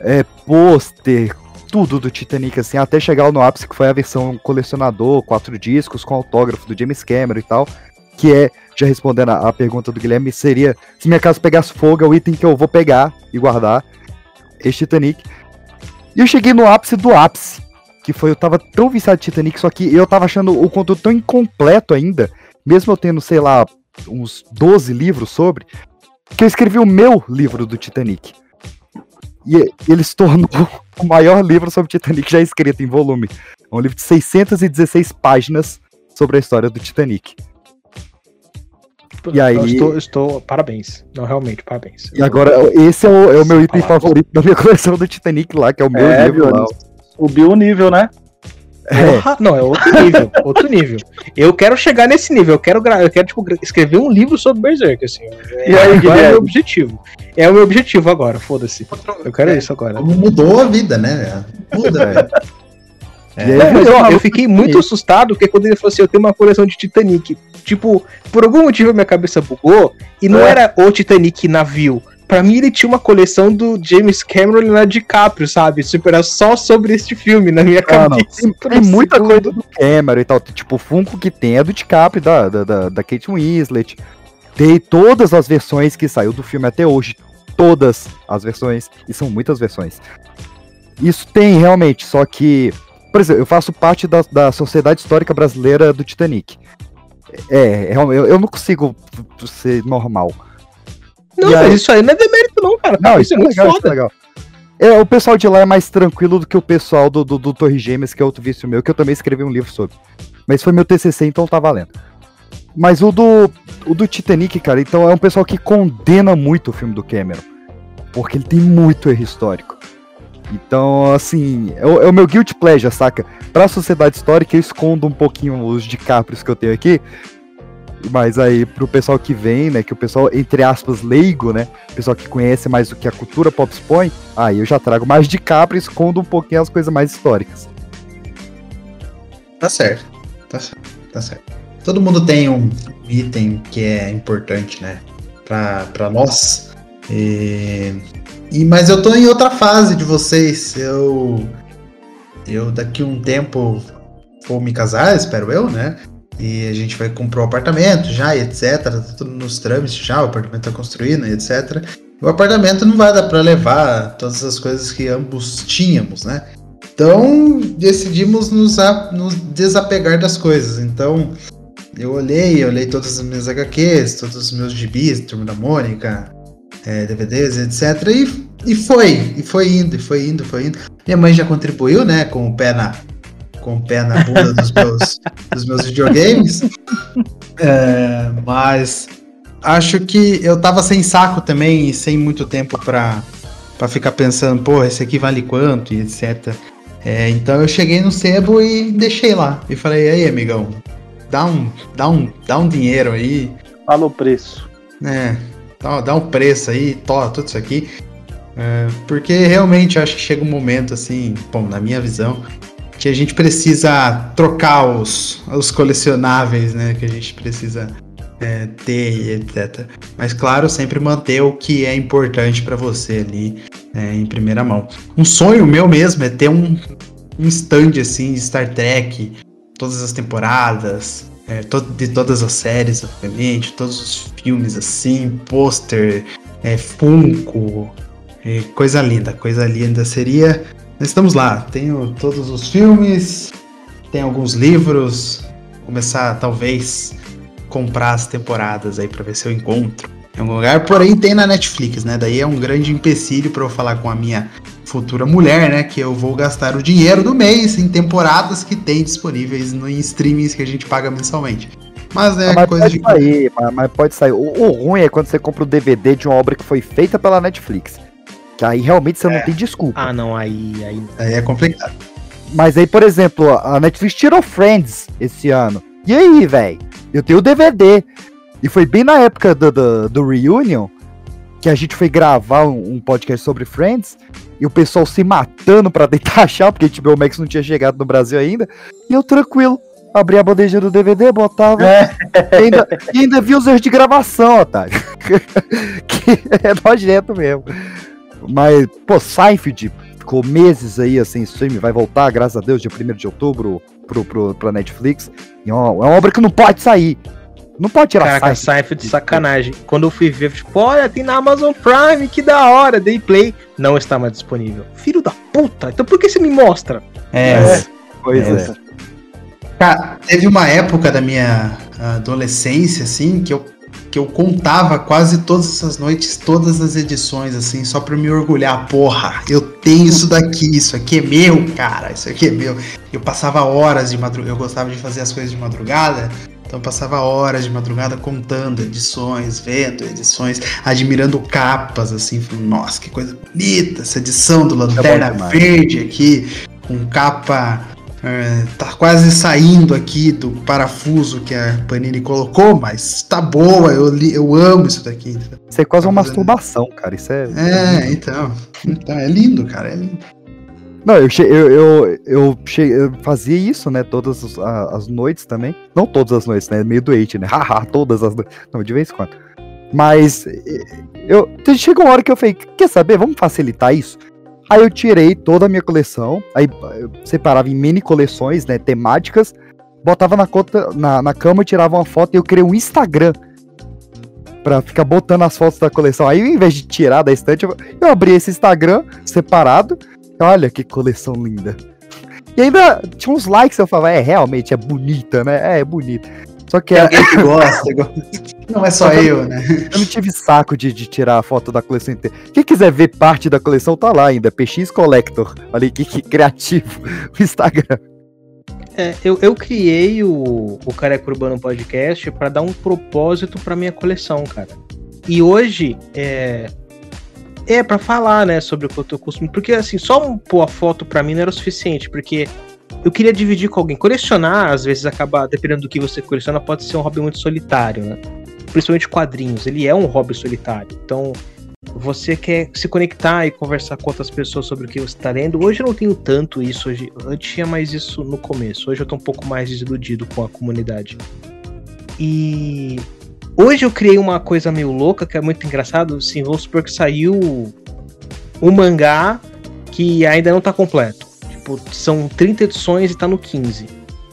é, pôster, tudo do Titanic, assim, até chegar no ápice, que foi a versão colecionador, quatro discos, com autógrafo do James Cameron e tal, que é, já respondendo a, pergunta do Guilherme, seria, se minha casa pegasse fogo, é o item que eu vou pegar e guardar, este Titanic. E eu cheguei no ápice do ápice, que foi, eu tava tão viciado de Titanic, só que eu tava achando o conteúdo tão incompleto ainda, mesmo eu tendo, sei lá, uns 12 livros sobre, que eu escrevi o meu livro do Titanic. E ele se tornou o maior livro sobre Titanic já escrito em volume. É um livro de 616 páginas sobre a história do Titanic. E aí... Eu estou, estou, Parabéns. Não, realmente, parabéns. E agora, esse é o, é o meu item favorito da minha coleção do Titanic lá, que é o meu é, livro lá. Subiu o nível, né? É. Não, é outro nível, outro nível. Eu quero chegar nesse nível, eu quero, eu quero tipo, escrever um livro sobre Berserk, assim. É, e aí, é o meu objetivo. É o meu objetivo agora, foda-se. Eu quero é, isso agora. Mudou a vida, né? Muda, é. É, eu, eu, fiquei muito assustado porque quando ele falou assim: eu tenho uma coleção de Titanic. Tipo, por algum motivo minha cabeça bugou e não é. era o Titanic navio. Pra mim, ele tinha uma coleção do James Cameron e Leonardo DiCaprio, sabe? Tipo, era só sobre este filme na minha ah, cabeça. Tem, tem muita coisa do Cameron e tal. Tipo, o Funko que tem é do DiCaprio, da, da, da, da Kate Winslet. Tem todas as versões que saiu do filme até hoje. Todas as versões. E são muitas versões. Isso tem realmente, só que. Por exemplo, eu faço parte da, da Sociedade Histórica Brasileira do Titanic. É, é eu, eu não consigo ser normal. Não, mas aí... isso aí não é demérito, não, cara. Não, isso, isso é, é muito legal, foda. É legal. É, o pessoal de lá é mais tranquilo do que o pessoal do, do, do Torre Gêmeas, que é outro vício meu, que eu também escrevi um livro sobre. Mas foi meu TCC, então tá valendo. Mas o do, o do Titanic, cara, então é um pessoal que condena muito o filme do Cameron. Porque ele tem muito erro histórico. Então, assim, é o, é o meu guilty pleasure, saca? Pra sociedade histórica, eu escondo um pouquinho os DiCaprios que eu tenho aqui, mas aí, pro pessoal que vem, né? Que o pessoal, entre aspas, leigo, né? O pessoal que conhece mais o que a cultura pop expõe, aí eu já trago mais de capra e escondo um pouquinho as coisas mais históricas. Tá certo. Tá certo. Tá certo. Todo mundo tem um item que é importante, né? Pra, pra nós. E, e, mas eu tô em outra fase de vocês. Eu. Eu daqui um tempo vou me casar, espero eu, né? E a gente vai comprar um apartamento já, etc. Tá tudo nos trâmites já, o apartamento tá construído, e etc. O apartamento não vai dar para levar todas as coisas que ambos tínhamos, né? Então decidimos nos, a, nos desapegar das coisas. Então eu olhei, eu olhei todas as minhas HQs, todos os meus gibis, Turma da Mônica, é, DVDs, etc. E, e foi, e foi indo, e foi indo, foi indo. Minha mãe já contribuiu, né, com o pé na, com o pé na bunda dos meus, dos meus videogames. É, mas acho que eu tava sem saco também e sem muito tempo pra, pra ficar pensando, pô, esse aqui vale quanto e etc. É, então eu cheguei no sebo e deixei lá. E falei, aí, amigão, dá um, dá um, dá um dinheiro aí. Fala o preço. É, dá, dá um preço aí, to, tudo isso aqui. É, porque realmente acho que chega um momento assim, bom, na minha visão, que a gente precisa trocar os, os colecionáveis, né? Que a gente precisa é, ter, etc. Mas claro, sempre manter o que é importante para você ali é, em primeira mão. Um sonho meu mesmo é ter um, um stand assim de Star Trek, todas as temporadas, é, de todas as séries, obviamente, todos os filmes assim, pôster, é, Funko, é, coisa linda, coisa linda seria Estamos lá, tenho todos os filmes, tem alguns livros, começar talvez comprar as temporadas aí para ver se eu encontro em algum lugar, porém tem na Netflix, né? Daí é um grande empecilho para eu falar com a minha futura mulher, né? Que eu vou gastar o dinheiro do mês em temporadas que tem disponíveis no em streamings que a gente paga mensalmente. Mas é ah, mas coisa pode de. Sair, mas, mas pode sair. O, o, ruim é quando você compra o DVD de uma obra que foi feita pela Netflix. Que aí realmente você é. não tem desculpa. Ah, não, aí, aí. Aí é complicado. Mas aí, por exemplo, a Netflix tirou Friends esse ano. E aí, velho? Eu tenho o DVD. E foi bem na época do, do, do Reunion que a gente foi gravar um, um, podcast sobre Friends e o pessoal se matando pra tentar achar, porque tipo, o Max não tinha chegado no Brasil ainda. E eu tranquilo, abri a bandeja do DVD, botava. É. E, ainda, e ainda vi os erros de gravação, Otário. que é nojento mesmo. Mas, pô, Seinfeld ficou meses aí assim, stream, vai voltar, graças a Deus, dia 1 de outubro pro, pro, pra Netflix. E é uma, é uma obra que não pode sair. Não pode tirar Caraca, Seinfeld de sacanagem. Quando eu fui ver, tipo, olha, tem na Amazon Prime, que da hora, dei play. Não está mais disponível. Filho da puta, então por que você me mostra? É, Pois É. é. Cara, teve uma época da minha adolescência, assim, que eu, que eu contava quase todas essas noites, todas as edições, assim, só pra me orgulhar. Porra, eu tenho isso daqui, isso aqui é meu, cara, isso aqui é meu. Eu passava horas de madrugada, eu gostava de fazer as coisas de madrugada, então eu passava horas de madrugada contando edições, vendo edições, admirando capas, assim, falando, nossa, que coisa bonita essa edição do Lanterna demais. Verde aqui, com capa é, tá quase saindo aqui do parafuso que a Panini colocou, mas tá boa, eu, li- eu amo isso daqui. entendeu? Isso é quase uma Tá masturbação, cara. Isso é. É, então, então. É lindo, cara. É lindo. Não, eu, eu, eu, eu, eu fazia isso, né? Todas as, as noites também. Não todas as noites, né? Meio doente, né? Haha, todas as noites. Não, de vez em quando. Mas eh, eu. Chegou uma hora que eu falei, quer saber? Vamos facilitar isso? Aí eu tirei toda a minha coleção, aí eu separava em mini coleções, né? Temáticas, botava na, conta, na, na cama, tirava uma foto e eu criei um Instagram. Pra ficar botando as fotos da coleção. Aí, ao invés de tirar da estante, eu, eu abri esse Instagram separado. Olha que coleção linda. E ainda tinha uns likes, eu falava, é, realmente é bonita, né? É, é bonita. Só que é, alguém que gosta. Não é só eu, né? eu não tive saco de, de tirar a foto da coleção inteira. Quem quiser ver parte da coleção, tá lá ainda. PX Collector. Olha aí que, que criativo. O Instagram. É, eu, eu criei o, o Careca Urbano Podcast pra dar um propósito pra minha coleção, cara. E hoje é. É, pra falar, né, sobre o que eu tô consumindo. Porque, assim, só um- pôr a foto pra mim não era o suficiente, porque eu queria dividir com alguém. Colecionar, às vezes, acaba, dependendo do que você coleciona, pode ser um hobby muito solitário, né? Principalmente quadrinhos, ele é um hobby solitário. Então, você quer se conectar e conversar com outras pessoas sobre o que você está lendo. Hoje eu não tenho tanto isso. Hoje, eu tinha mais isso no começo. Hoje eu tô um pouco mais desiludido com a comunidade. E hoje eu criei uma coisa meio louca que é muito engraçado. Assim, vamos supor que saiu um mangá que ainda não tá completo. Tipo, são 30 edições e tá no 15.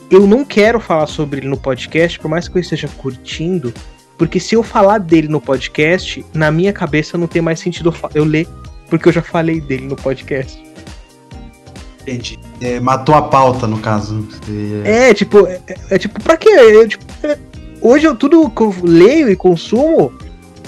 Eu não quero falar sobre ele no podcast, por mais que eu esteja curtindo, porque se eu falar dele no podcast, na minha cabeça não tem mais sentido eu, ler, porque eu já falei dele no podcast. Entendi. É, matou a pauta, no caso. É, É, tipo, é, é tipo, pra quê? Eu, tipo, é, hoje eu tudo que eu leio e consumo,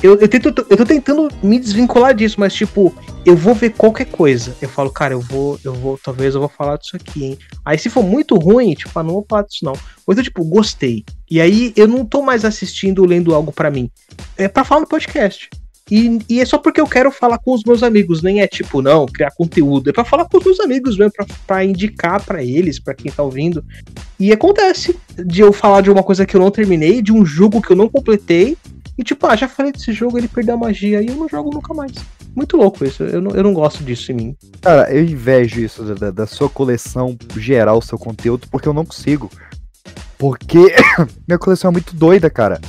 eu, eu, tento, eu tô tentando me desvincular disso, mas tipo, eu vou ver qualquer coisa. Eu falo, cara, eu vou, eu vou, talvez eu vou falar disso aqui, hein? Aí se for muito ruim, tipo, ah, não vou falar disso não. Ou então, tipo, gostei. E aí eu não tô mais assistindo ou lendo algo pra mim. É pra falar no podcast. E, e é só porque eu quero falar com os meus amigos, nem é tipo, não, criar conteúdo. É pra falar com os meus amigos mesmo, pra, pra indicar pra eles, pra quem tá ouvindo. E acontece de eu falar de uma coisa que eu não terminei, de um jogo que eu não completei, e tipo, ah, já falei desse jogo, ele perdeu a magia e eu não jogo nunca mais. Muito louco isso, eu não, eu não gosto disso em mim. Cara, eu invejo isso da, da- sua coleção geral, seu conteúdo, porque eu não consigo. Porque minha coleção é muito doida, cara.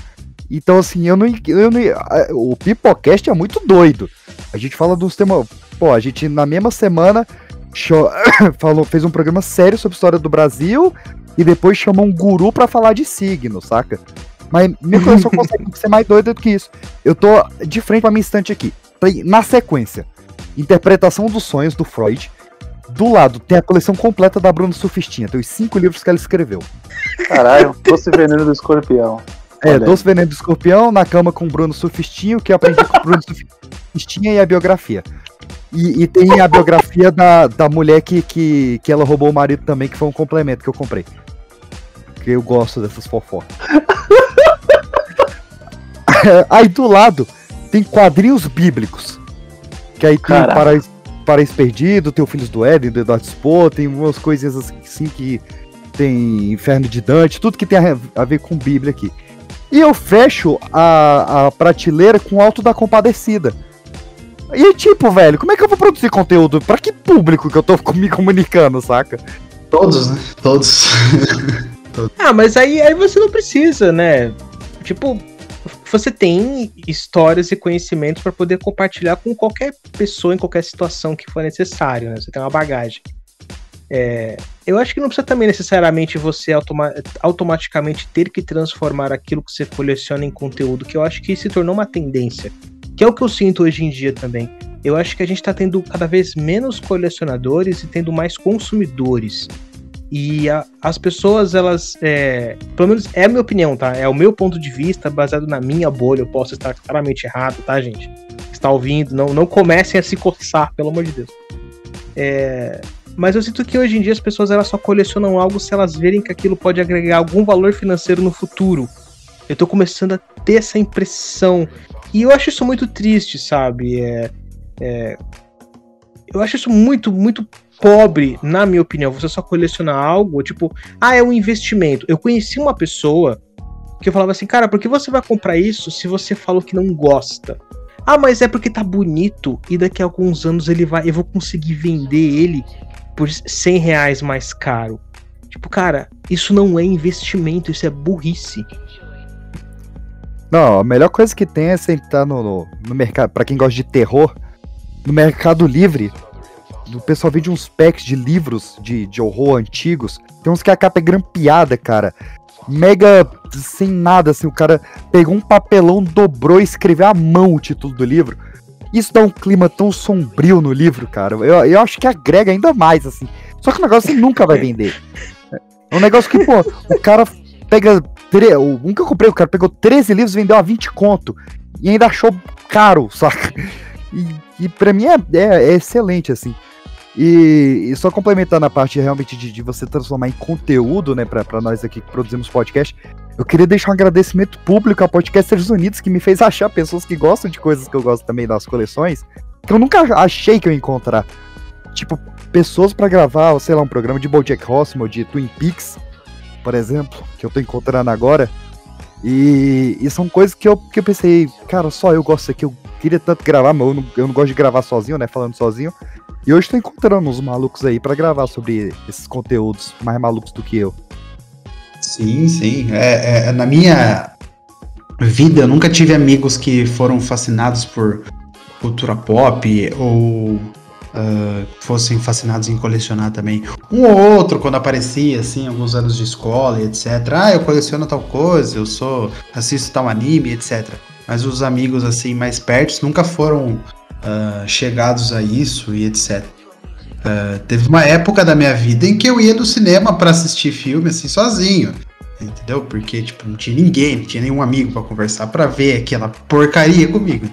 Então, assim, eu não. Eu não o Pipocast é muito doido. A gente fala dos temas. Pô, a gente na mesma semana cho- falou, fez um programa sério sobre a história do Brasil e depois chamou um guru pra falar de signo, saca? Mas minha coleção consegue ser mais doida do que isso. Eu tô de frente pra minha estante aqui. Na sequência, Interpretação dos Sonhos, do Freud. Do lado tem a coleção completa da Bruna Surfistinha. Tem os cinco livros que ela escreveu. Caralho, doce veneno do escorpião. É, Olha. Doce Veneno do Escorpião, Na Cama com o Bruno Surfistinho, que eu aprendi com o Bruno Surfistinha e a biografia. E, e tem a biografia da, da mulher que, que, que ela roubou o marido também, que foi um complemento que eu comprei. Porque eu gosto dessas fofocas. aí do lado tem quadrinhos bíblicos. Que aí tem o Caraca. Paraíso, Paraíso Perdido, tem o Filhos do Éden, do Eduardo Spohr, tem umas coisinhas assim que tem Inferno de Dante, tudo que tem a, a ver com Bíblia aqui. E eu fecho a, a prateleira com o Alto da Compadecida. E tipo, velho, como é que eu vou produzir conteúdo? Pra que público que eu tô me comunicando, saca? Todos, né? Todos. Ah, mas aí, aí você não precisa, né? Tipo, você tem histórias e conhecimentos para poder compartilhar com qualquer pessoa em qualquer situação que for necessário, né? Você tem uma bagagem. É, eu acho que não precisa também necessariamente você automa automaticamente ter que transformar aquilo que você coleciona em conteúdo, que eu acho que se tornou uma tendência. Que é o que eu sinto hoje em dia também. Eu acho que a gente está tendo cada vez menos colecionadores e tendo mais consumidores. E a, as pessoas, elas. É, pelo menos é a minha opinião, tá? É o meu ponto de vista, baseado na minha bolha. Eu posso estar claramente errado, tá, gente? Está ouvindo, não, não comecem a se coçar, pelo amor de Deus. É, mas eu sinto que hoje em dia as pessoas elas só colecionam algo se elas verem que aquilo pode agregar algum valor financeiro no futuro. Eu tô começando a ter essa impressão. E eu acho isso muito triste, sabe? É, é, eu acho isso muito, muito pobre, na minha opinião. Você só coleciona algo, tipo, ah, é um investimento. Eu conheci uma pessoa que eu falava assim, cara, por que você vai comprar isso se você falou que não gosta? Ah, mas é porque tá bonito e daqui a alguns anos ele vai, eu vou conseguir vender ele por 100 reais mais caro. Tipo, cara, isso não é investimento, isso é burrice. Não, a melhor coisa que tem é sentar no, no, no mercado, para quem gosta de terror, no Mercado Livre, o pessoal vende uns packs de livros de, de horror antigos. Tem uns que a capa é grampeada, cara. Mega sem nada, assim. O cara pegou um papelão, dobrou e escreveu à mão o título do livro. Isso dá um clima tão sombrio no livro, cara. Eu, eu acho que agrega ainda mais, assim. Só que o negócio você nunca vai vender. É um negócio que, pô, o cara pega. O um que eu comprei, o cara pegou 13 livros e vendeu a 20 conto. E ainda achou caro, saca? E, e pra mim é, é, é excelente, assim. E, e, só complementando a parte realmente de, de, você transformar em conteúdo, né, pra, nós aqui que produzimos podcast, eu queria deixar um agradecimento público a Podcasters Unidos, que me fez achar pessoas que gostam de coisas que eu gosto também das coleções, que eu nunca achei que eu ia encontrar. Tipo, pessoas para gravar, sei lá, um programa de Bojack Horseman, de Twin Peaks, por exemplo, que eu tô encontrando agora. E, e, são coisas que eu, que eu pensei, cara, só eu gosto aqui, eu queria tanto gravar, mas eu não, eu não gosto de gravar sozinho, né, falando sozinho. E hoje tô encontrando uns malucos aí para gravar sobre esses conteúdos mais malucos do que eu. Sim, sim. É, é, na minha vida, eu nunca tive amigos que foram fascinados por cultura pop ou uh, fossem fascinados em colecionar também. Um ou outro, quando aparecia, assim, alguns anos de escola e etc. Ah, eu coleciono tal coisa, eu sou assisto tal anime, etc. Mas os amigos, assim, mais perto nunca foram uh, chegados a isso e etc. Uh, teve uma época da minha vida em que eu ia no cinema para assistir filme assim sozinho. Entendeu? Porque, tipo, não tinha ninguém, não tinha nenhum amigo para conversar para ver aquela porcaria comigo.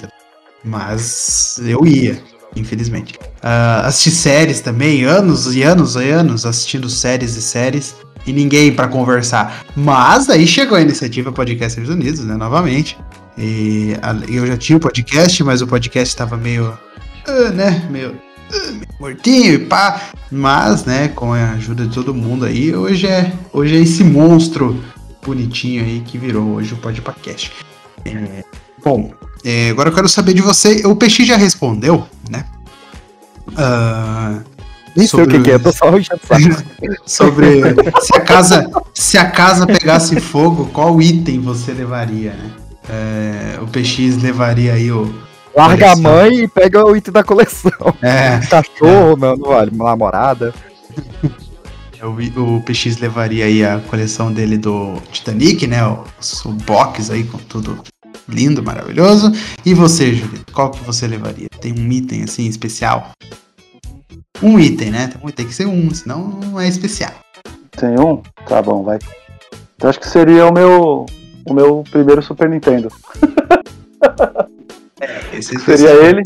Mas eu ia, infelizmente. Uh, assisti séries também, anos e anos e anos assistindo séries e séries e ninguém para conversar. Mas aí chegou a iniciativa Podcasters Unidos, né? Novamente. E eu já tinha o podcast, mas o podcast estava meio. Uh, né? Meio mortinho e pá. Mas, né, com a ajuda de todo mundo aí, hoje é, hoje é esse monstro bonitinho aí que virou hoje o podcast. É, bom, é, agora eu quero saber de você. O Peixe já respondeu, né? Uh, Nem sei o que, que é, tô só sobre se a casa se a casa pegasse fogo, qual item você levaria, né? É, o PX levaria aí o Larga a mãe e pega o item da coleção. É. Cachorro, é. Não, não vale, namorada. O, o PX levaria aí a coleção dele do Titanic, né? O, o box aí com tudo lindo, maravilhoso. E você, Julito, qual que você levaria? Tem um item assim especial? Um item, né? Tem que ser um, senão não é especial. Tem um? Tá bom, vai. Eu acho que seria o meu o meu primeiro Super Nintendo. É, esse seria ele.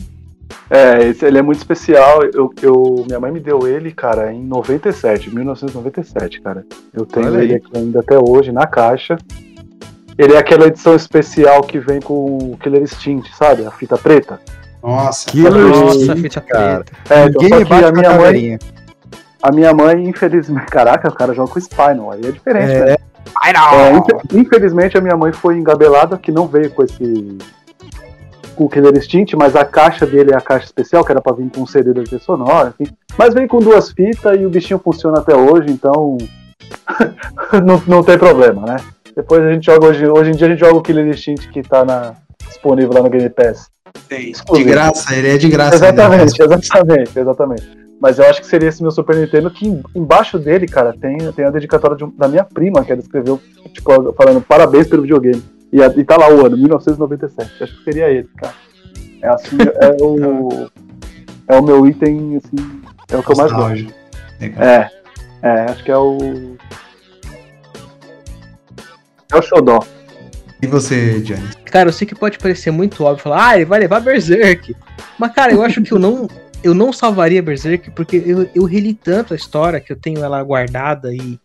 É, esse, ele é muito especial. Eu, eu, minha mãe me deu ele, cara, em 97, 1997, cara. Eu tenho Olha ele aí. aqui ainda até hoje na caixa. Ele é aquela edição especial que vem com o Killer Instinct, sabe? A fita preta. Nossa, Killer Instinct, fita cara. É, então, só que a minha mãe. A minha mãe, infelizmente. Caraca, o cara joga com Spinal, aí é diferente, é. né? É, infelizmente a minha mãe foi engabelada, que não veio com esse com o Killer Instinct, mas a caixa dele é a caixa especial, que era pra vir com um CD da trilha sonora, enfim. Mas vem com duas fitas e o bichinho funciona até hoje, então não, não tem problema, né? Depois a gente joga hoje. Hoje em dia a gente joga o Killer Instinct que tá na, disponível lá no Game Pass. Tem. De graça, ele é de graça. Exatamente, né? exatamente, exatamente. Mas eu acho que seria esse meu Super Nintendo, que embaixo dele, cara, tem, tem a dedicatória de, da minha prima, que ela escreveu, tipo, falando parabéns pelo videogame. E, e tá lá o ano, 1997. Acho que seria ele, cara. É assim, é o. É o meu item, assim. É o que eu mais gosto. É. É, acho que é o. É o Xodó. E você, Johnny? Cara, eu sei que pode parecer muito óbvio falar, ah, ele vai levar Berserk. Mas, cara, eu acho que eu não. Eu não salvaria Berserk porque eu, eu reli tanto a história que eu tenho ela guardada e.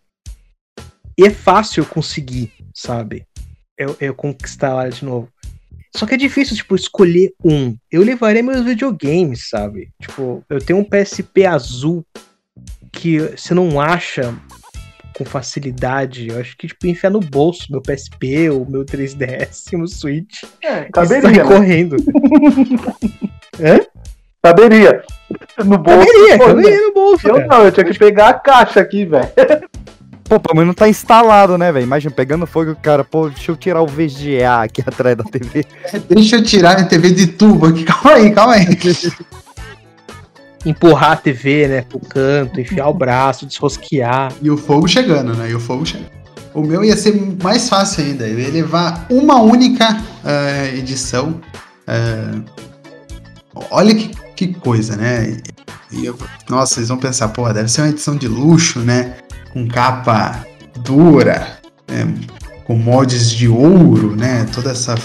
E é fácil conseguir, sabe? Eu, eu conquistar ela de novo. Só que é difícil, tipo, escolher um. Eu levaria meus videogames, sabe? Tipo, eu tenho um PSP azul que você não acha com facilidade. Eu acho que, tipo, enfiar no bolso meu PSP, o meu 3DS, o Switch. É, caberia. Né? correndo. Hã? Caberia. No bolso. Caberia, caberia no bolso. Eu cara. não, eu tinha que pegar a caixa aqui, velho. Pô, mas não tá instalado, né, velho? Imagina, pegando fogo, o cara, pô, deixa eu tirar o VGA aqui atrás da TV. Deixa eu tirar a TV de tubo aqui, calma aí, calma aí. Empurrar a TV, né, pro canto, enfiar o braço, desrosquear. E o fogo chegando, né? E o fogo chegando. O meu ia ser mais fácil ainda. Eu ia levar uma única uh, edição. Uh, olha que, que coisa, né? Eu, nossa, vocês vão pensar, pô, deve ser uma edição de luxo, né? com capa dura, né, com mods de ouro, né? Toda essa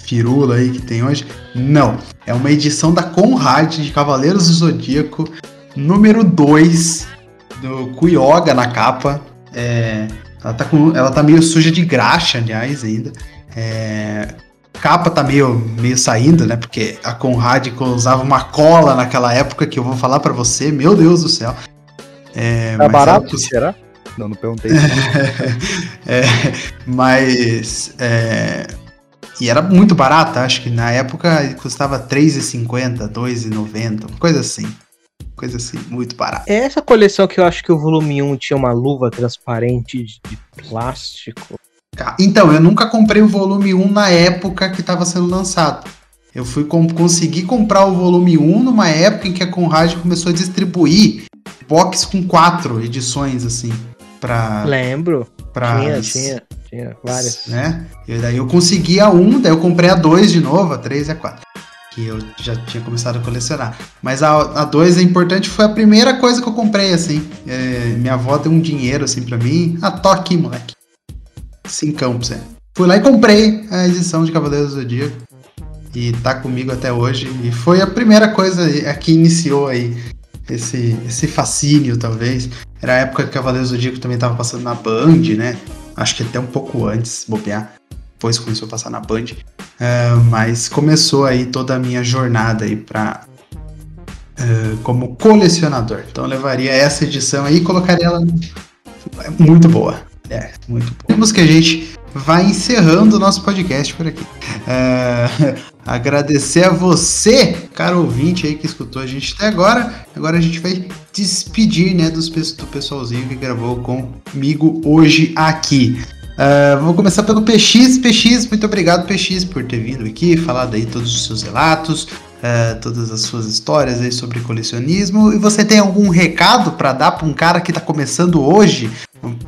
firula aí que tem hoje. Não, é uma edição da Conrad de Cavaleiros do Zodíaco, número 2, do Kuyoga na capa. É, ela, tá com, ela tá meio suja de graxa, aliás, ainda. É, capa tá meio, meio saindo, né? Porque a Conrad usava uma cola naquela época que eu vou falar para você, meu Deus do céu. É, tá barato, será? Não, não perguntei. é, mas. É, e era muito barata, acho que na época custava R$3,50, R$2,90, coisa assim. Coisa assim, muito barata. É essa coleção que eu acho que o volume 1 tinha uma luva transparente de, de plástico. Então, eu nunca comprei o volume 1 na época que estava sendo lançado. Eu fui com, consegui comprar o volume 1 numa época em que a Conrad começou a distribuir box com quatro edições, assim, pra. Lembro. Pra, tinha, tinha, tinha várias. Né? E daí eu consegui a um, daí eu comprei a dois de novo, a três e a quatro. Que eu já tinha começado a colecionar. Mas a, a dois é importante, foi a primeira coisa que eu comprei, assim. É, minha avó deu um dinheiro, assim, pra mim. Ah, toque, moleque. Cincão pra você. Fui lá e comprei a edição de Cavaleiros do Zodíaco. E tá comigo até hoje. E foi a primeira coisa que iniciou aí esse, esse fascínio, talvez. Era a época que Cavaleiros do Zodíaco também estava passando na Band, né? Acho que até um pouco antes, bobear. Depois começou a passar na Band. Uh, mas começou aí toda a minha jornada aí pra, uh, como colecionador. Então eu levaria essa edição aí e colocaria ela muito boa. É, muito boa. Temos que a gente vai encerrando o nosso podcast por aqui. É, agradecer a você, caro ouvinte aí que escutou a gente até agora. Agora a gente vai despedir né, dos, do pessoalzinho que gravou comigo hoje aqui. Uh, vou começar pelo PX. PX, muito obrigado, PX, por ter vindo aqui, falado aí todos os seus relatos, uh, todas as suas histórias aí sobre colecionismo. E você tem algum recado para dar para um cara que está começando hoje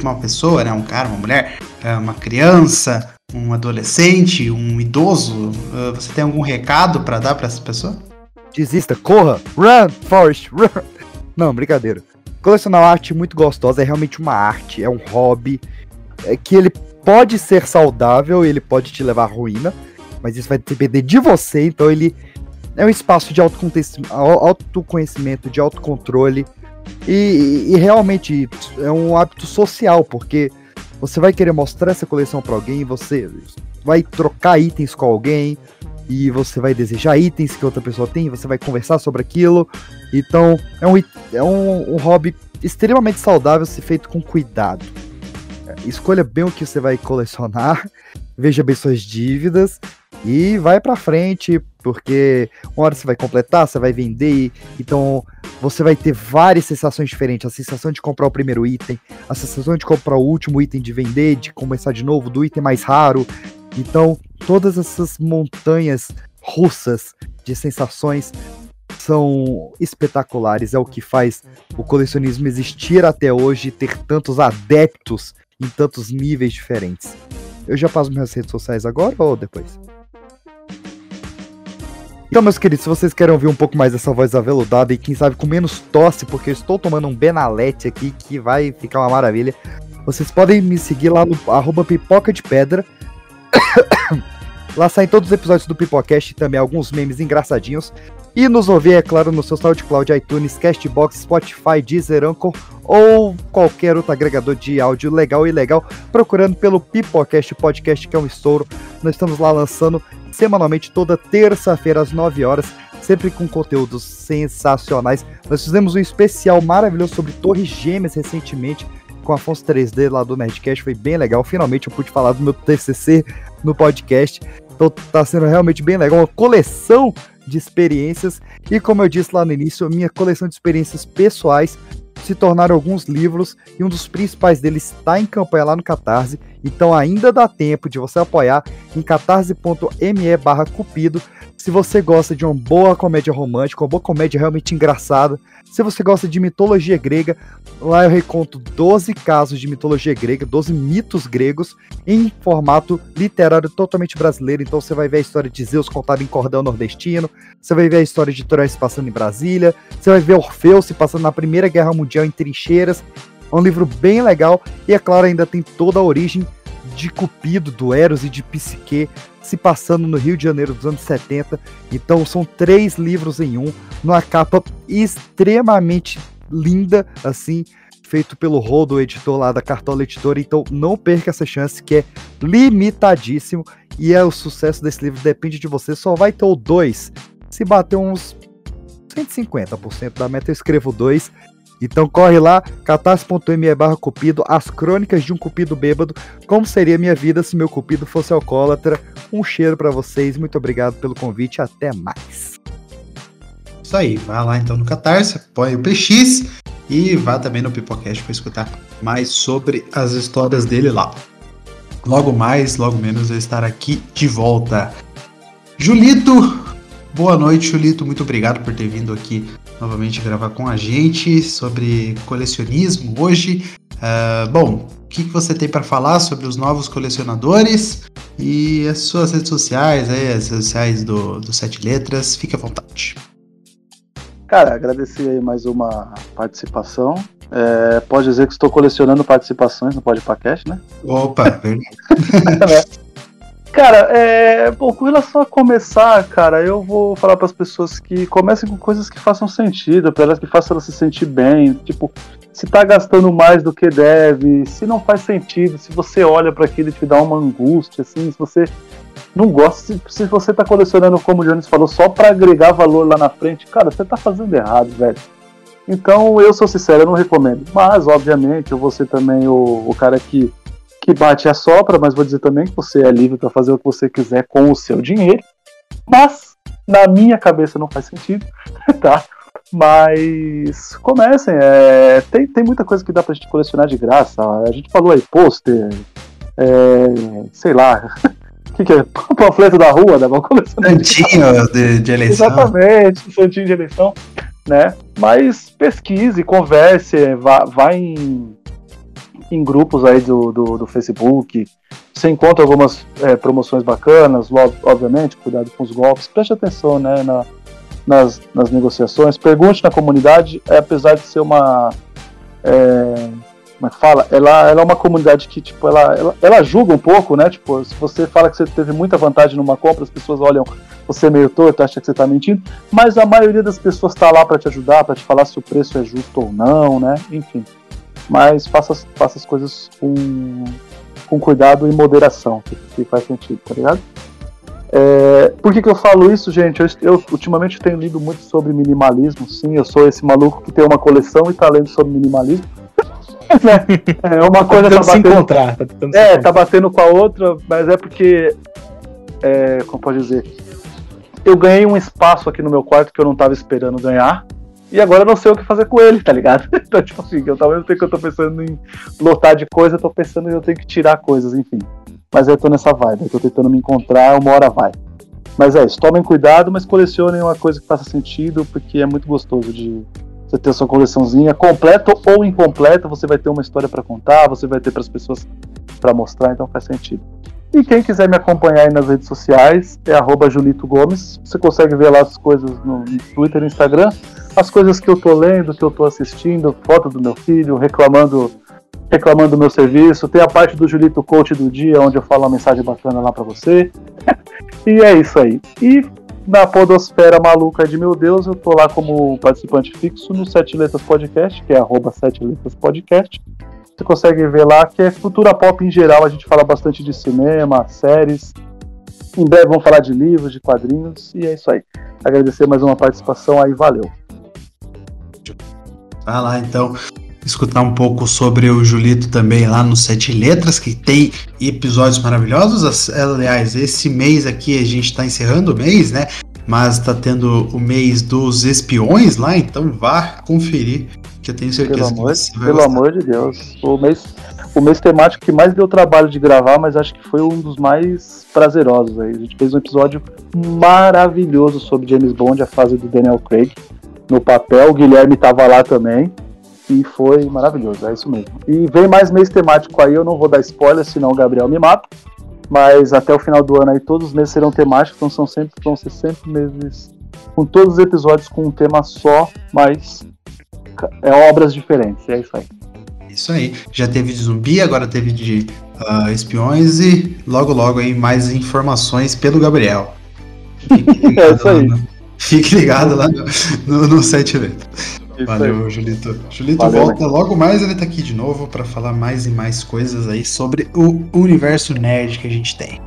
uma pessoa, né, um cara, uma mulher, é, uma criança, um adolescente, um idoso, é, você tem algum recado para dar para essa pessoa? Desista, corra, run, Forest, run. Não, brincadeira. Colecionar arte muito gostosa, é realmente uma arte, é um hobby, é que ele pode ser saudável, ele pode te levar à ruína, mas isso vai depender de você, então ele é um espaço de autoconhecimento, de autocontrole, e, e, realmente é um hábito social, porque você vai querer mostrar essa coleção para alguém, você vai trocar itens com alguém, e você vai desejar itens que outra pessoa tem, você vai conversar sobre aquilo. Então, é um, é um, um hobby extremamente saudável se feito com cuidado. Escolha bem o que você vai colecionar, veja bem suas dívidas e vai para frente, porque uma hora você vai completar, você vai vender, então você vai ter várias sensações diferentes. A sensação de comprar o primeiro item, a sensação de comprar o último item de vender, de começar de novo, do item mais raro. Então, todas essas montanhas russas de sensações são espetaculares. É o que faz o colecionismo existir até hoje e ter tantos adeptos em tantos níveis diferentes. Eu já passo minhas redes sociais agora ou depois? Então, meus queridos, se vocês querem ouvir um pouco mais dessa voz aveludada e quem sabe com menos tosse, porque eu estou tomando um Benalete aqui que vai ficar uma maravilha, vocês podem me seguir lá no arroba pipoca de pedra. lá saem todos os episódios do Pipocast e também alguns memes engraçadinhos. E nos ouvir, é claro, no seu SoundCloud, iTunes, Castbox, Spotify, Deezer, Anchor ou qualquer outro agregador de áudio legal e legal, procurando pelo Pipocast Podcast, que é um estouro. Nós estamos lá lançando semanalmente toda terça-feira às 9 horas, sempre com conteúdos sensacionais. Nós fizemos um especial maravilhoso sobre Torres Gêmeas recentemente com Afonso 3D lá do Nerdcast, foi bem legal. Finalmente eu pude falar do meu TCC no podcast. Então tá sendo realmente bem legal, uma coleção de experiências. E como eu disse lá no início, minha coleção de experiências pessoais se tornaram alguns livros e um dos principais deles está em campanha lá no Catarse. Então ainda dá tempo de você apoiar em catarse.me barra cupido se você gosta de uma boa comédia romântica, uma boa comédia realmente engraçada, se você gosta de mitologia grega, lá eu reconto 12 casos de mitologia grega, 12 mitos gregos, em formato literário totalmente brasileiro. Então você vai ver a história de Zeus contada em cordel nordestino, você vai ver a história de Troia se passando em Brasília, você vai ver Orfeu se passando na Primeira Guerra Mundial em trincheiras. É um livro bem legal e, é claro, ainda tem toda a origem de Cupido, do Eros e de Psique se passando no Rio de Janeiro dos anos 70. Então são três livros em um, numa capa extremamente linda, assim, feito pelo Rodo, editor lá da Cartola Editora. Então não perca essa chance, que é limitadíssimo. E é o sucesso desse livro depende de você. Só vai ter o dois se bater uns 150% da meta. Eu escrevo dois então corre lá, catarse.me barra cupido, as crônicas de um cupido bêbado, como seria minha vida se meu cupido fosse alcoólatra. Um cheiro para vocês, muito obrigado pelo convite, até mais. Isso aí, vai lá então no Catarse, apoia o PX e vá também no Pipocast para escutar mais sobre as histórias dele lá. Logo mais, logo menos eu estar aqui de volta. Julito, boa noite, Julito, muito obrigado por ter vindo aqui novamente gravar com a gente sobre colecionismo hoje. Uh, bom, o que, que você tem para falar sobre os novos colecionadores e as suas redes sociais, aí, as redes sociais do, do Sete Letras? Fique à vontade. Cara, agradecer aí mais uma participação. É, pode dizer que estou colecionando participações no Podcast, né? Opa, verdade. Cara, é. Bom, com relação a começar, cara, eu vou falar para as pessoas que comecem com coisas que façam sentido, para elas que façam elas se sentir bem. Tipo, se tá gastando mais do que deve, se não faz sentido, se você olha para aquilo e te dá uma angústia, assim, se você não gosta, se, se você tá colecionando, como o Jones falou, só para agregar valor lá na frente, cara, você tá fazendo errado, velho. Então, eu sou sincero, eu não recomendo. Mas, obviamente, eu vou ser também o, o cara que que bate a sopra, mas vou dizer também que você é livre para fazer o que você quiser com o seu dinheiro. Mas na minha cabeça não faz sentido, tá? Mas comecem, é, tem, tem muita coisa que dá pra gente colecionar de graça. A gente falou aí, pôster, é, sei lá, o que, que é? Panfleto da rua, né? Vamos colecionar. Santinho de, de eleição. Exatamente, santinho de eleição, né? Mas pesquise, converse, vá, vá em em grupos aí do, do, do Facebook. Você encontra algumas é, promoções bacanas, obviamente, cuidado com os golpes. Preste atenção né, na, nas, nas negociações. Pergunte na comunidade, é, apesar de ser uma. É, como é que fala? Ela, ela é uma comunidade que, tipo, ela, ela, ela, julga um pouco, né? Tipo, se você fala que você teve muita vantagem numa compra, as pessoas olham você meio torto, acham que você está mentindo, mas a maioria das pessoas está lá para te ajudar, para te falar se o preço é justo ou não, né? Enfim mas faça, faça as coisas com, com cuidado e moderação, que, que faz sentido, tá ligado? É, por que, que eu falo isso, gente? Eu, eu, ultimamente tenho lido muito sobre minimalismo, sim, eu sou esse maluco que tem uma coleção e tá lendo sobre minimalismo. Né? é uma coisa tá, tá batendo, se encontrar, tá é, tá batendo com a outra, mas é porque, é, como pode dizer, eu ganhei um espaço aqui no meu quarto que eu não tava esperando ganhar. E agora eu não sei o que fazer com ele, tá ligado? Então, tipo assim, eu, ao mesmo tempo que eu tô pensando em lotar de coisa, eu tô pensando em eu tenho que tirar coisas, enfim. Mas eu tô nessa vibe, eu tô tentando me encontrar, uma hora vai. Mas é isso, tomem cuidado, mas colecionem uma coisa que faça sentido, porque é muito gostoso de você ter a sua coleçãozinha completa ou incompleta, você vai ter uma história para contar, você vai ter para as pessoas para mostrar, então faz sentido. E quem quiser me acompanhar aí nas redes sociais é arroba Julito Gomes. Você consegue ver lá as coisas no Twitter e Instagram, as coisas que eu tô lendo, que eu tô assistindo, foto do meu filho, reclamando reclamando do meu serviço. Tem a parte do Julito Coach do dia, onde eu falo uma mensagem bacana lá para você. e é isso aí. E na podosfera maluca de meu Deus, eu tô lá como participante fixo no Sete Letras Podcast, que é arroba Sete Letras Podcast. Você consegue ver lá que é cultura pop em geral, a gente fala bastante de cinema, séries. Em breve vamos falar de livros, de quadrinhos, e é isso aí. Agradecer mais uma participação aí, valeu. Vai lá então escutar um pouco sobre o Julito também lá no Sete Letras, que tem episódios maravilhosos. Aliás, esse mês aqui a gente está encerrando o mês, né? Mas está tendo o mês dos espiões lá, então vá conferir, que eu tenho certeza pelo amor, que você vai Pelo gostar. amor de Deus. O mês, o mês temático que mais deu trabalho de gravar, mas acho que foi um dos mais prazerosos aí. A gente fez um episódio maravilhoso sobre James Bond, a fase do Daniel Craig. No papel, o Guilherme tava lá também. E foi maravilhoso, é isso mesmo. E vem mais mês temático aí, eu não vou dar spoiler, senão o Gabriel me mata. Mas até o final do ano aí, todos os meses serão temáticos, então são sempre, vão ser sempre meses com todos os episódios com um tema só, mas é obras diferentes, é isso aí. Isso aí. Já teve de zumbi, agora teve de ah, espiões e logo logo aí mais informações pelo Gabriel. Fique ligado, É isso aí. lá, no, fique ligado lá no, no, no Sete Letras. Isso Valeu, Julito. Julito Valeu, volta logo mais, ele tá aqui de novo pra falar mais e mais coisas aí sobre o universo nerd que a gente tem.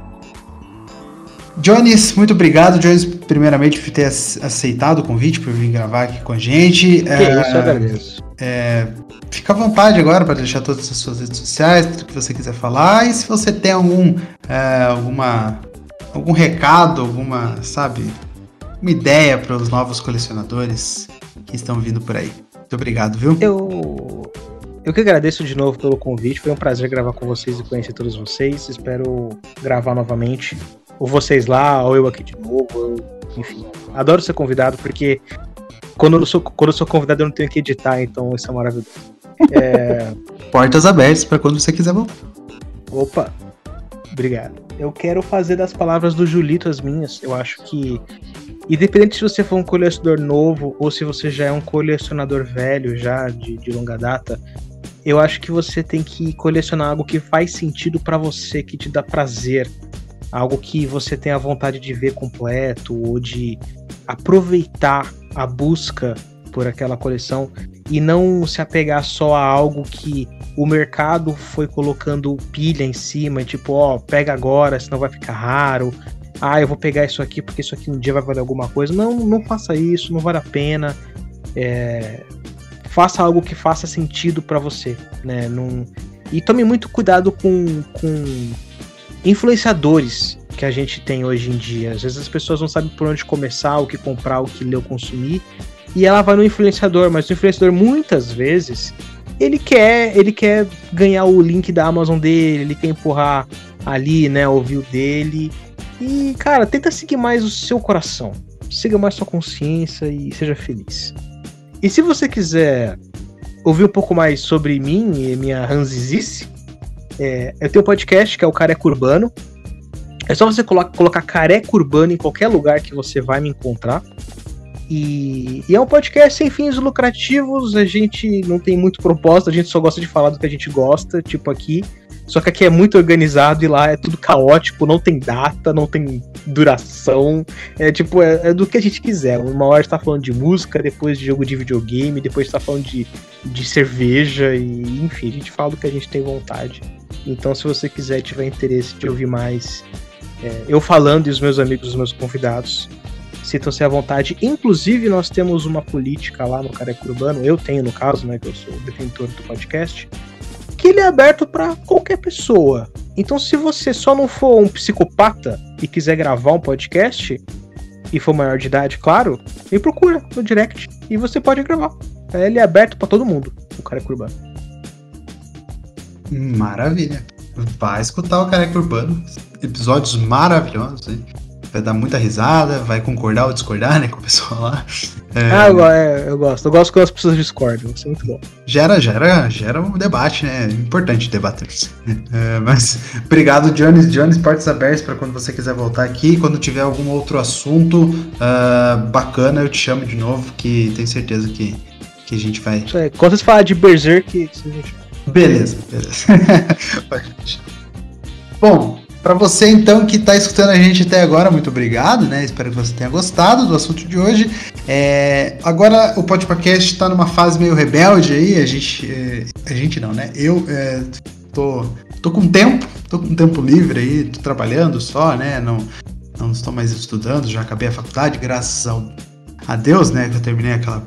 Jones, muito obrigado, Jones, primeiramente por ter ace- aceitado o convite por vir gravar aqui com a gente. Que É, isso, eu agradeço. é, fica à vontade agora para deixar todas as suas redes sociais, tudo que você quiser falar. E se você tem algum, é, alguma, algum recado, alguma, sabe, uma ideia para os novos colecionadores que estão vindo por aí. Muito obrigado, viu? Eu. Eu que agradeço de novo pelo convite. Foi um prazer gravar com vocês e conhecer todos vocês. Espero gravar novamente. Ou vocês lá, ou eu aqui de novo. eu- enfim. Adoro ser convidado, porque quando eu, sou, quando eu sou convidado eu não tenho que editar, então isso é maravilhoso. Portas abertas para quando você quiser voltar. Opa! Obrigado. Eu quero fazer das palavras do Julito as minhas. Eu acho que, independente se você for um colecionador novo ou se você já é um colecionador velho, já de, de longa data, eu acho que você tem que colecionar algo que faz sentido pra você, que te dá prazer. Algo que você tem a vontade de ver completo ou de aproveitar a busca por aquela coleção e não se apegar só a algo que o mercado foi colocando pilha em cima, tipo, ó, pega agora, senão vai ficar raro. Ah, eu vou pegar isso aqui porque isso aqui um dia vai valer alguma coisa. Não, não faça isso, não vale a pena. É, faça algo que faça sentido pra você, né? Não... E tome muito cuidado com, com influenciadores que a gente tem hoje em dia. Às vezes as pessoas não sabem por onde começar, o que comprar, o que ler ou consumir. E ela vai no influenciador, mas o influenciador muitas vezes ele quer, ele quer ganhar o link da Amazon dele, ele quer empurrar ali, né, o view dele. E, cara, tenta seguir mais o seu coração. Siga mais sua consciência e seja feliz. E se você quiser ouvir um pouco mais sobre mim e minha ranzizice, é, eu tenho um podcast que é o Careca Urbano. É só você colo colocar Careca Urbano em qualquer lugar que você vai me encontrar. E, e é um podcast sem fins lucrativos, a gente não tem muito propósito, a gente só gosta de falar do que a gente gosta, tipo aqui. Só que aqui é muito organizado e lá é tudo caótico, não tem data, não tem duração. É tipo, é, é do que a gente quiser. Uma hora está falando de música, depois de jogo de videogame, depois está falando de, de cerveja, e enfim, a gente fala do que a gente tem vontade. Então, se você quiser, tiver interesse de ouvir mais, é, eu falando e os meus amigos, os meus convidados, sintam-se à vontade. Inclusive, nós temos uma política lá no Careca Urbano, eu tenho no caso, né, que eu sou o detentor do podcast, que ele é aberto para qualquer pessoa. Então, se você só não for um psicopata e quiser gravar um podcast, e for maior de idade, claro, me procura no direct e você pode gravar. Ele é aberto para todo mundo, o Careca Urbano. Maravilha. Vai escutar o Careca Urbano. Episódios maravilhosos, hein? Vai dar muita risada, vai concordar ou discordar, né, com o pessoal lá. É... Ah, eu, é, eu, gosto. Eu gosto quando as pessoas discordam, isso é muito bom. Gera, gera, gera um debate, né? É importante debater. É, mas obrigado, Jones. Jones, portas abertas para quando você quiser voltar aqui. Quando tiver algum outro assunto uh, bacana, eu te chamo de novo, que tenho certeza que, que a gente vai. Isso aí. Quando você falar de Berserk, a gente. Beleza, beleza. Bom, para você então que está escutando a gente até agora, muito obrigado, né? Espero que você tenha gostado do assunto de hoje. É, agora o podcast está numa fase meio rebelde aí, a gente, é, a gente não, né? Eu é, tô, tô com tempo, tô com tempo livre aí, tô trabalhando só, né? Não, não estou mais estudando, já acabei a faculdade, graças ao, a Deus, né? Que eu terminei aquela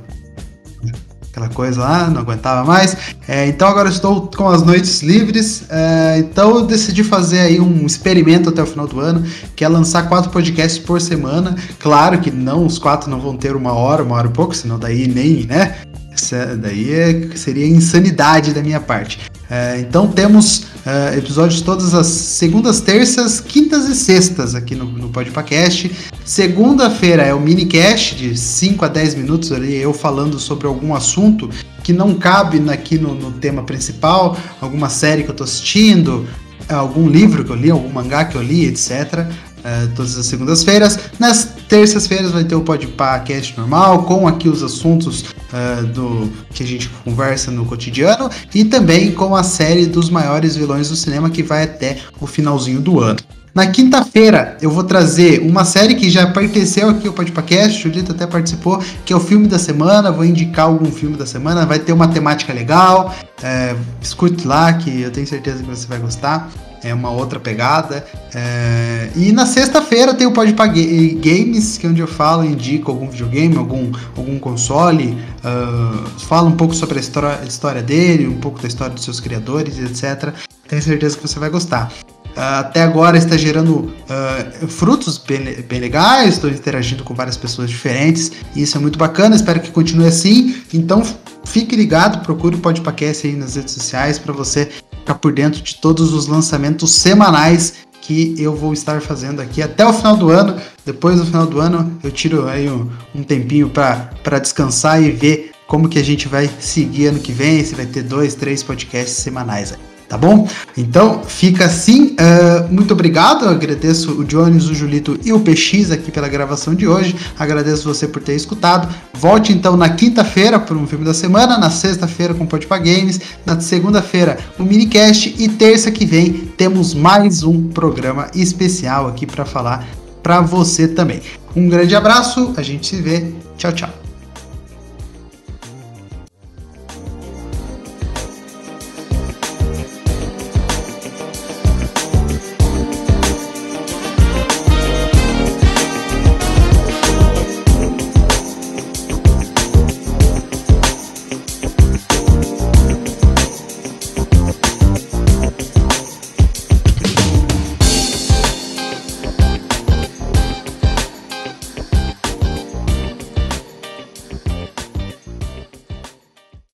aquela coisa lá, não aguentava mais. É, então agora estou com as noites livres. É, então eu decidi fazer aí um experimento até o final do ano, que é lançar quatro podcasts por semana. Claro que não, os quatro não vão ter uma hora, uma hora e pouco, senão daí nem, né? Essa daí é, seria insanidade da minha parte. É, então temos é, episódios todas as segundas, terças, quintas e sextas aqui no, no Podpacast. Segunda-feira é o minicast de 5 a 10 minutos ali, eu falando sobre algum assunto que não cabe aqui no, no tema principal, alguma série que eu tô assistindo, algum livro que eu li, algum mangá que eu li, etc. Uh, todas as segundas-feiras. Nas terças-feiras vai ter o podcast normal, com aqui os assuntos uh, do que a gente conversa no cotidiano e também com a série dos maiores vilões do cinema que vai até o finalzinho do ano. Na quinta-feira eu vou trazer uma série que já pertenceu aqui ao podcast, o Julito até participou, que é o filme da semana. Vou indicar algum filme da semana, vai ter uma temática legal. É, escute lá que eu tenho certeza que você vai gostar é uma outra pegada. É... E na sexta-feira tem o Pode Games, que é onde eu falo, indico algum videogame, algum, algum console, uh, falo um pouco sobre a história, história dele, um pouco da história dos seus criadores, etc. Tenho certeza que você vai gostar. Uh, até agora está gerando uh, frutos bem, bem legais, estou interagindo com várias pessoas diferentes e isso é muito bacana, espero que continue assim. Então fique ligado, procure o Podpacast aí nas redes sociais para você ficar por dentro de todos os lançamentos semanais que eu vou estar fazendo aqui até o final do ano. Depois do final do ano eu tiro aí um, um tempinho para descansar e ver como que a gente vai seguir ano que vem, se vai ter dois, três podcasts semanais aí tá bom? Então fica assim. Uh, muito obrigado. Eu agradeço o Jones, o Julito e o PX aqui pela gravação de hoje. Agradeço você por ter escutado. Volte então na quinta-feira para um filme da semana, na sexta-feira com Podpah Games, na segunda-feira o minicast e terça que vem temos mais um programa especial aqui para falar para você também. Um grande abraço, a gente se vê. Tchau, tchau.